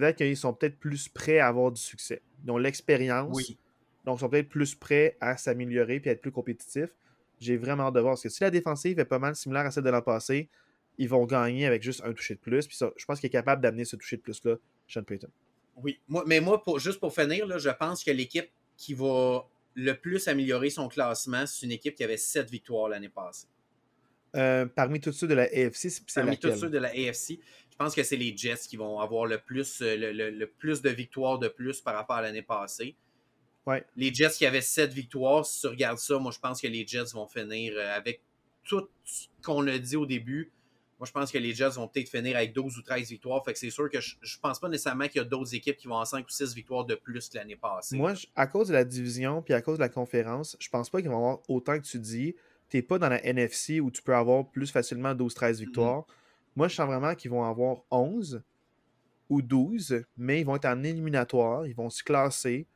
peut-être qu'ils sont peut-être plus prêts à avoir du succès. Ils ont l'expérience. Oui Donc, ils sont peut-être plus prêts à s'améliorer et à être plus compétitifs. J'ai vraiment hâte de voir. Parce que si la défensive est pas mal similaire à celle de l'an passé, ils vont gagner avec juste un toucher de plus. Puis ça, je pense qu'il est capable d'amener ce toucher de plus-là, Sean Payton. Oui, moi, mais moi, pour, juste pour finir, là, je pense que l'équipe qui va le plus améliorer son classement, c'est une équipe qui avait sept victoires l'année passée. Euh, parmi tous ceux de la AFC, c'est Parmi tous ceux de la AFC, je pense que c'est les Jets qui vont avoir le plus, euh, le, plus de victoires de plus par rapport à l'année passée. Ouais. Les Jets qui avaient sept victoires, si tu regardes ça, moi je pense que les Jets vont finir euh, avec tout ce qu'on a dit au début. Moi, je pense que les Jets vont peut-être finir avec 12 ou 13 victoires. Fait que c'est sûr que je, ne pense pas nécessairement qu'il y a d'autres équipes qui vont avoir 5 ou 6 victoires de plus que l'année passée. Moi, à cause de la division puis à cause de la conférence, je pense pas qu'ils vont avoir autant que tu dis t'es pas dans la NFC où tu peux avoir plus facilement 12-13 victoires. Mm-hmm. Moi, je sens vraiment qu'ils vont avoir 11 ou 12, mais ils vont être en éliminatoire, ils vont se classer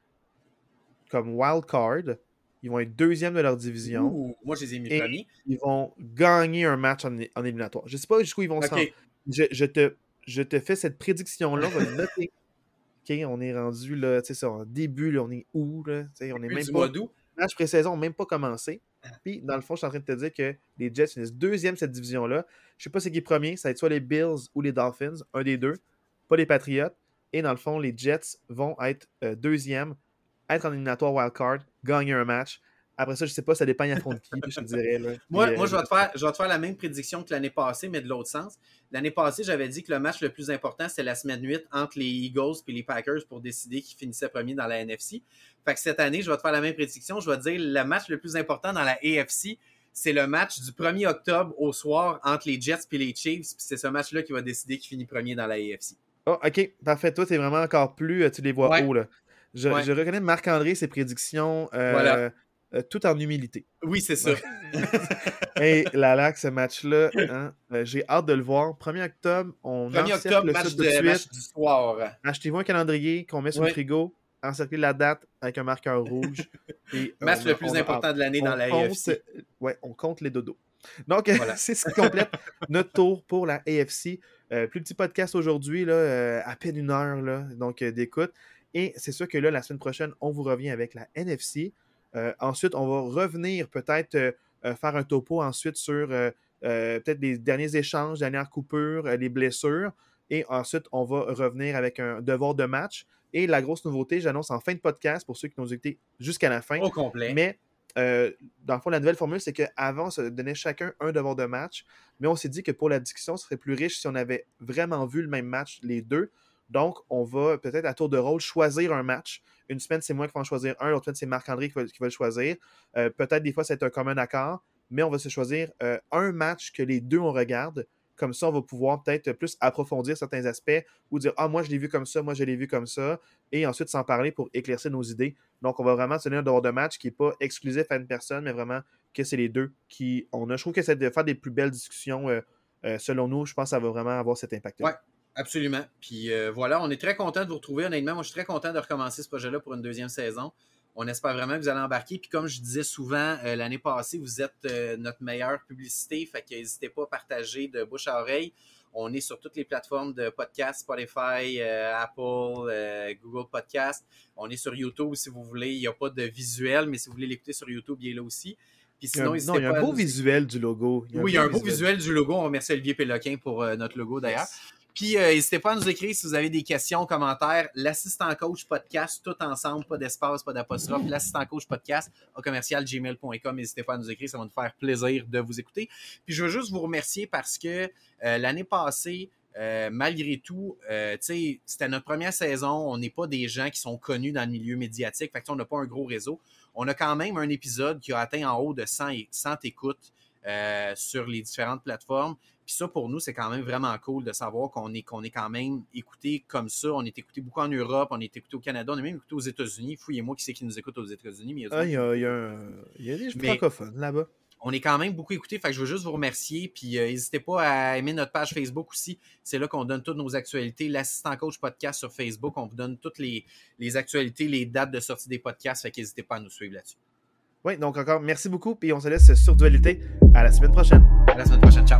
comme wild card. Ils vont être deuxième de leur division. moi, je les ai mis Ils vont gagner un match en, éliminatoire. Je sais pas jusqu'où ils vont se rendre. Je, te, je te fais cette prédiction-là. on va noter. OK, on est rendu là, tu sais, en début, là, on est où, là? on est même pas. Match pré-saison même pas commencé. Puis, dans le fond, je suis en train de te dire que les Jets finissent deuxième cette division-là. Je sais pas c'est qui est premier. Ça va être soit les Bills ou les Dolphins, un des deux. Pas les Patriots. Et dans le fond, les Jets vont être euh, deuxième, être en éliminatoire wildcard, gagner un match. Après ça, je sais pas, ça dépend à fond de qui, je te dirais. moi, moi je, vais te faire, je vais te faire la même prédiction que l'année passée, mais de l'autre sens. L'année passée, j'avais dit que le match le plus important, c'était la semaine 8 entre les Eagles et les Packers pour décider qui finissait premier dans la NFC. Fait que cette année, je vais te faire la même prédiction. Je vais te dire le match le plus important dans la AFC, c'est le match du 1er octobre au soir entre les Jets et les Chiefs. Puis c'est ce match-là qui va décider qui finit premier dans la AFC. Oh, ok, parfait. Toi, tu es vraiment encore plus, euh, tu les vois haut. Là. Je, reconnais Marc-André, ses prédictions. Euh, voilà. Euh, tout en humilité. Oui, c'est ça. Et la LAC, ce match-là, hein, euh, j'ai hâte de le voir. 1er octobre, on 1er octobre, le match, de, de match du soir. Achetez-vous un calendrier qu'on met sur le frigo, encerclez la date avec un marqueur rouge. Et, match le plus important de l'année dans la AFC. Ouais, on compte les dodos. Donc, c'est ce qui complète notre tour pour la AFC. Euh, plus petit podcast aujourd'hui, à peine une heure là, donc d'écoute. Et c'est sûr que là, la semaine prochaine, on vous revient avec la NFC. Euh, ensuite, on va revenir peut-être euh, euh, faire un topo ensuite sur peut-être les derniers échanges, dernières coupures, les blessures. Et ensuite, on va revenir avec un devoir de match. Et la grosse nouveauté, j'annonce en fin de podcast pour ceux qui nous écouté jusqu'à la fin. Au complet. Mais dans le fond, la nouvelle formule, c'est qu'avant, on se donnait chacun un devoir de match. Mais on s'est dit que pour la discussion, ce serait plus riche si on avait vraiment vu le même match, les deux. Donc, on va peut-être à tour de rôle choisir un match. Une semaine, c'est moi qui vais en choisir un, l'autre semaine, c'est Marc-André qui va, le choisir. Euh, peut-être des fois, c'est un commun accord, mais on va se choisir euh, un match que les deux on regarde. Comme ça, on va pouvoir peut-être plus approfondir certains aspects ou dire Ah, moi, je l'ai vu comme ça, moi, je l'ai vu comme ça. Et ensuite, s'en parler pour éclaircir nos idées. Donc, on va vraiment tenir un devoir de match qui n'est pas exclusif à une personne, mais vraiment que c'est les deux qui on a. Je trouve que c'est de faire des plus belles discussions. Euh, selon nous, je pense que ça va vraiment avoir cet impact. -là. Absolument. Puis euh, voilà, on est très content de vous retrouver. Honnêtement, moi, je suis très content de recommencer ce projet-là pour une deuxième saison. On espère vraiment que vous allez embarquer. Puis comme je disais souvent euh, l'année passée, vous êtes euh, notre meilleure publicité. Fait que n'hésitez pas à partager de bouche à oreille. On est sur toutes les plateformes de podcast, Spotify, Apple, Google Podcast. On est sur YouTube si vous voulez. Il n'y a pas de visuel, mais si vous voulez l'écouter sur YouTube, il est là aussi. Puis sinon, il y a un, non, il y a un beau visuel du logo. oui, il y a un beau visuel. du logo. On remercie Olivier Péloquin pour notre logo d'ailleurs. Puis euh, n'hésitez pas à nous écrire si vous avez des questions, commentaires. L'assistant coach podcast, tout ensemble, pas d'espace, pas d'apostrophe. L'assistant coach podcast au commercial gmail.com. N'hésitez pas à nous écrire, ça va nous faire plaisir de vous écouter. Puis je veux juste vous remercier parce que euh, l'année passée, euh, malgré tout, c'était notre première saison. On n'est pas des gens qui sont connus dans le milieu médiatique. Fait que, on n'a pas un gros réseau. On a quand même un épisode qui a atteint en haut de 100, 100 écoutes sur les différentes plateformes. Puis ça, pour nous, c'est quand même vraiment cool de savoir qu'on est, qu'on est quand même écouté comme ça. On est écouté beaucoup en Europe, on est écouté au Canada, on est même écouté aux États-Unis. Fouillez-moi qui c'est qui nous écoute aux États-Unis. il y a, ah, il y a, des francophones là-bas. On est quand même beaucoup écouté, fait que je veux juste vous remercier. Puis euh, n'hésitez pas à aimer notre page Facebook aussi. C'est là qu'on donne toutes nos actualités. L'assistant coach podcast sur Facebook, on vous donne toutes les, les actualités, les dates de sortie des podcasts. Fait qu'hésitez pas à nous suivre là-dessus. Oui, donc encore merci beaucoup. Puis on se laisse sur Dualité. À la semaine prochaine. À la semaine prochaine. Ciao.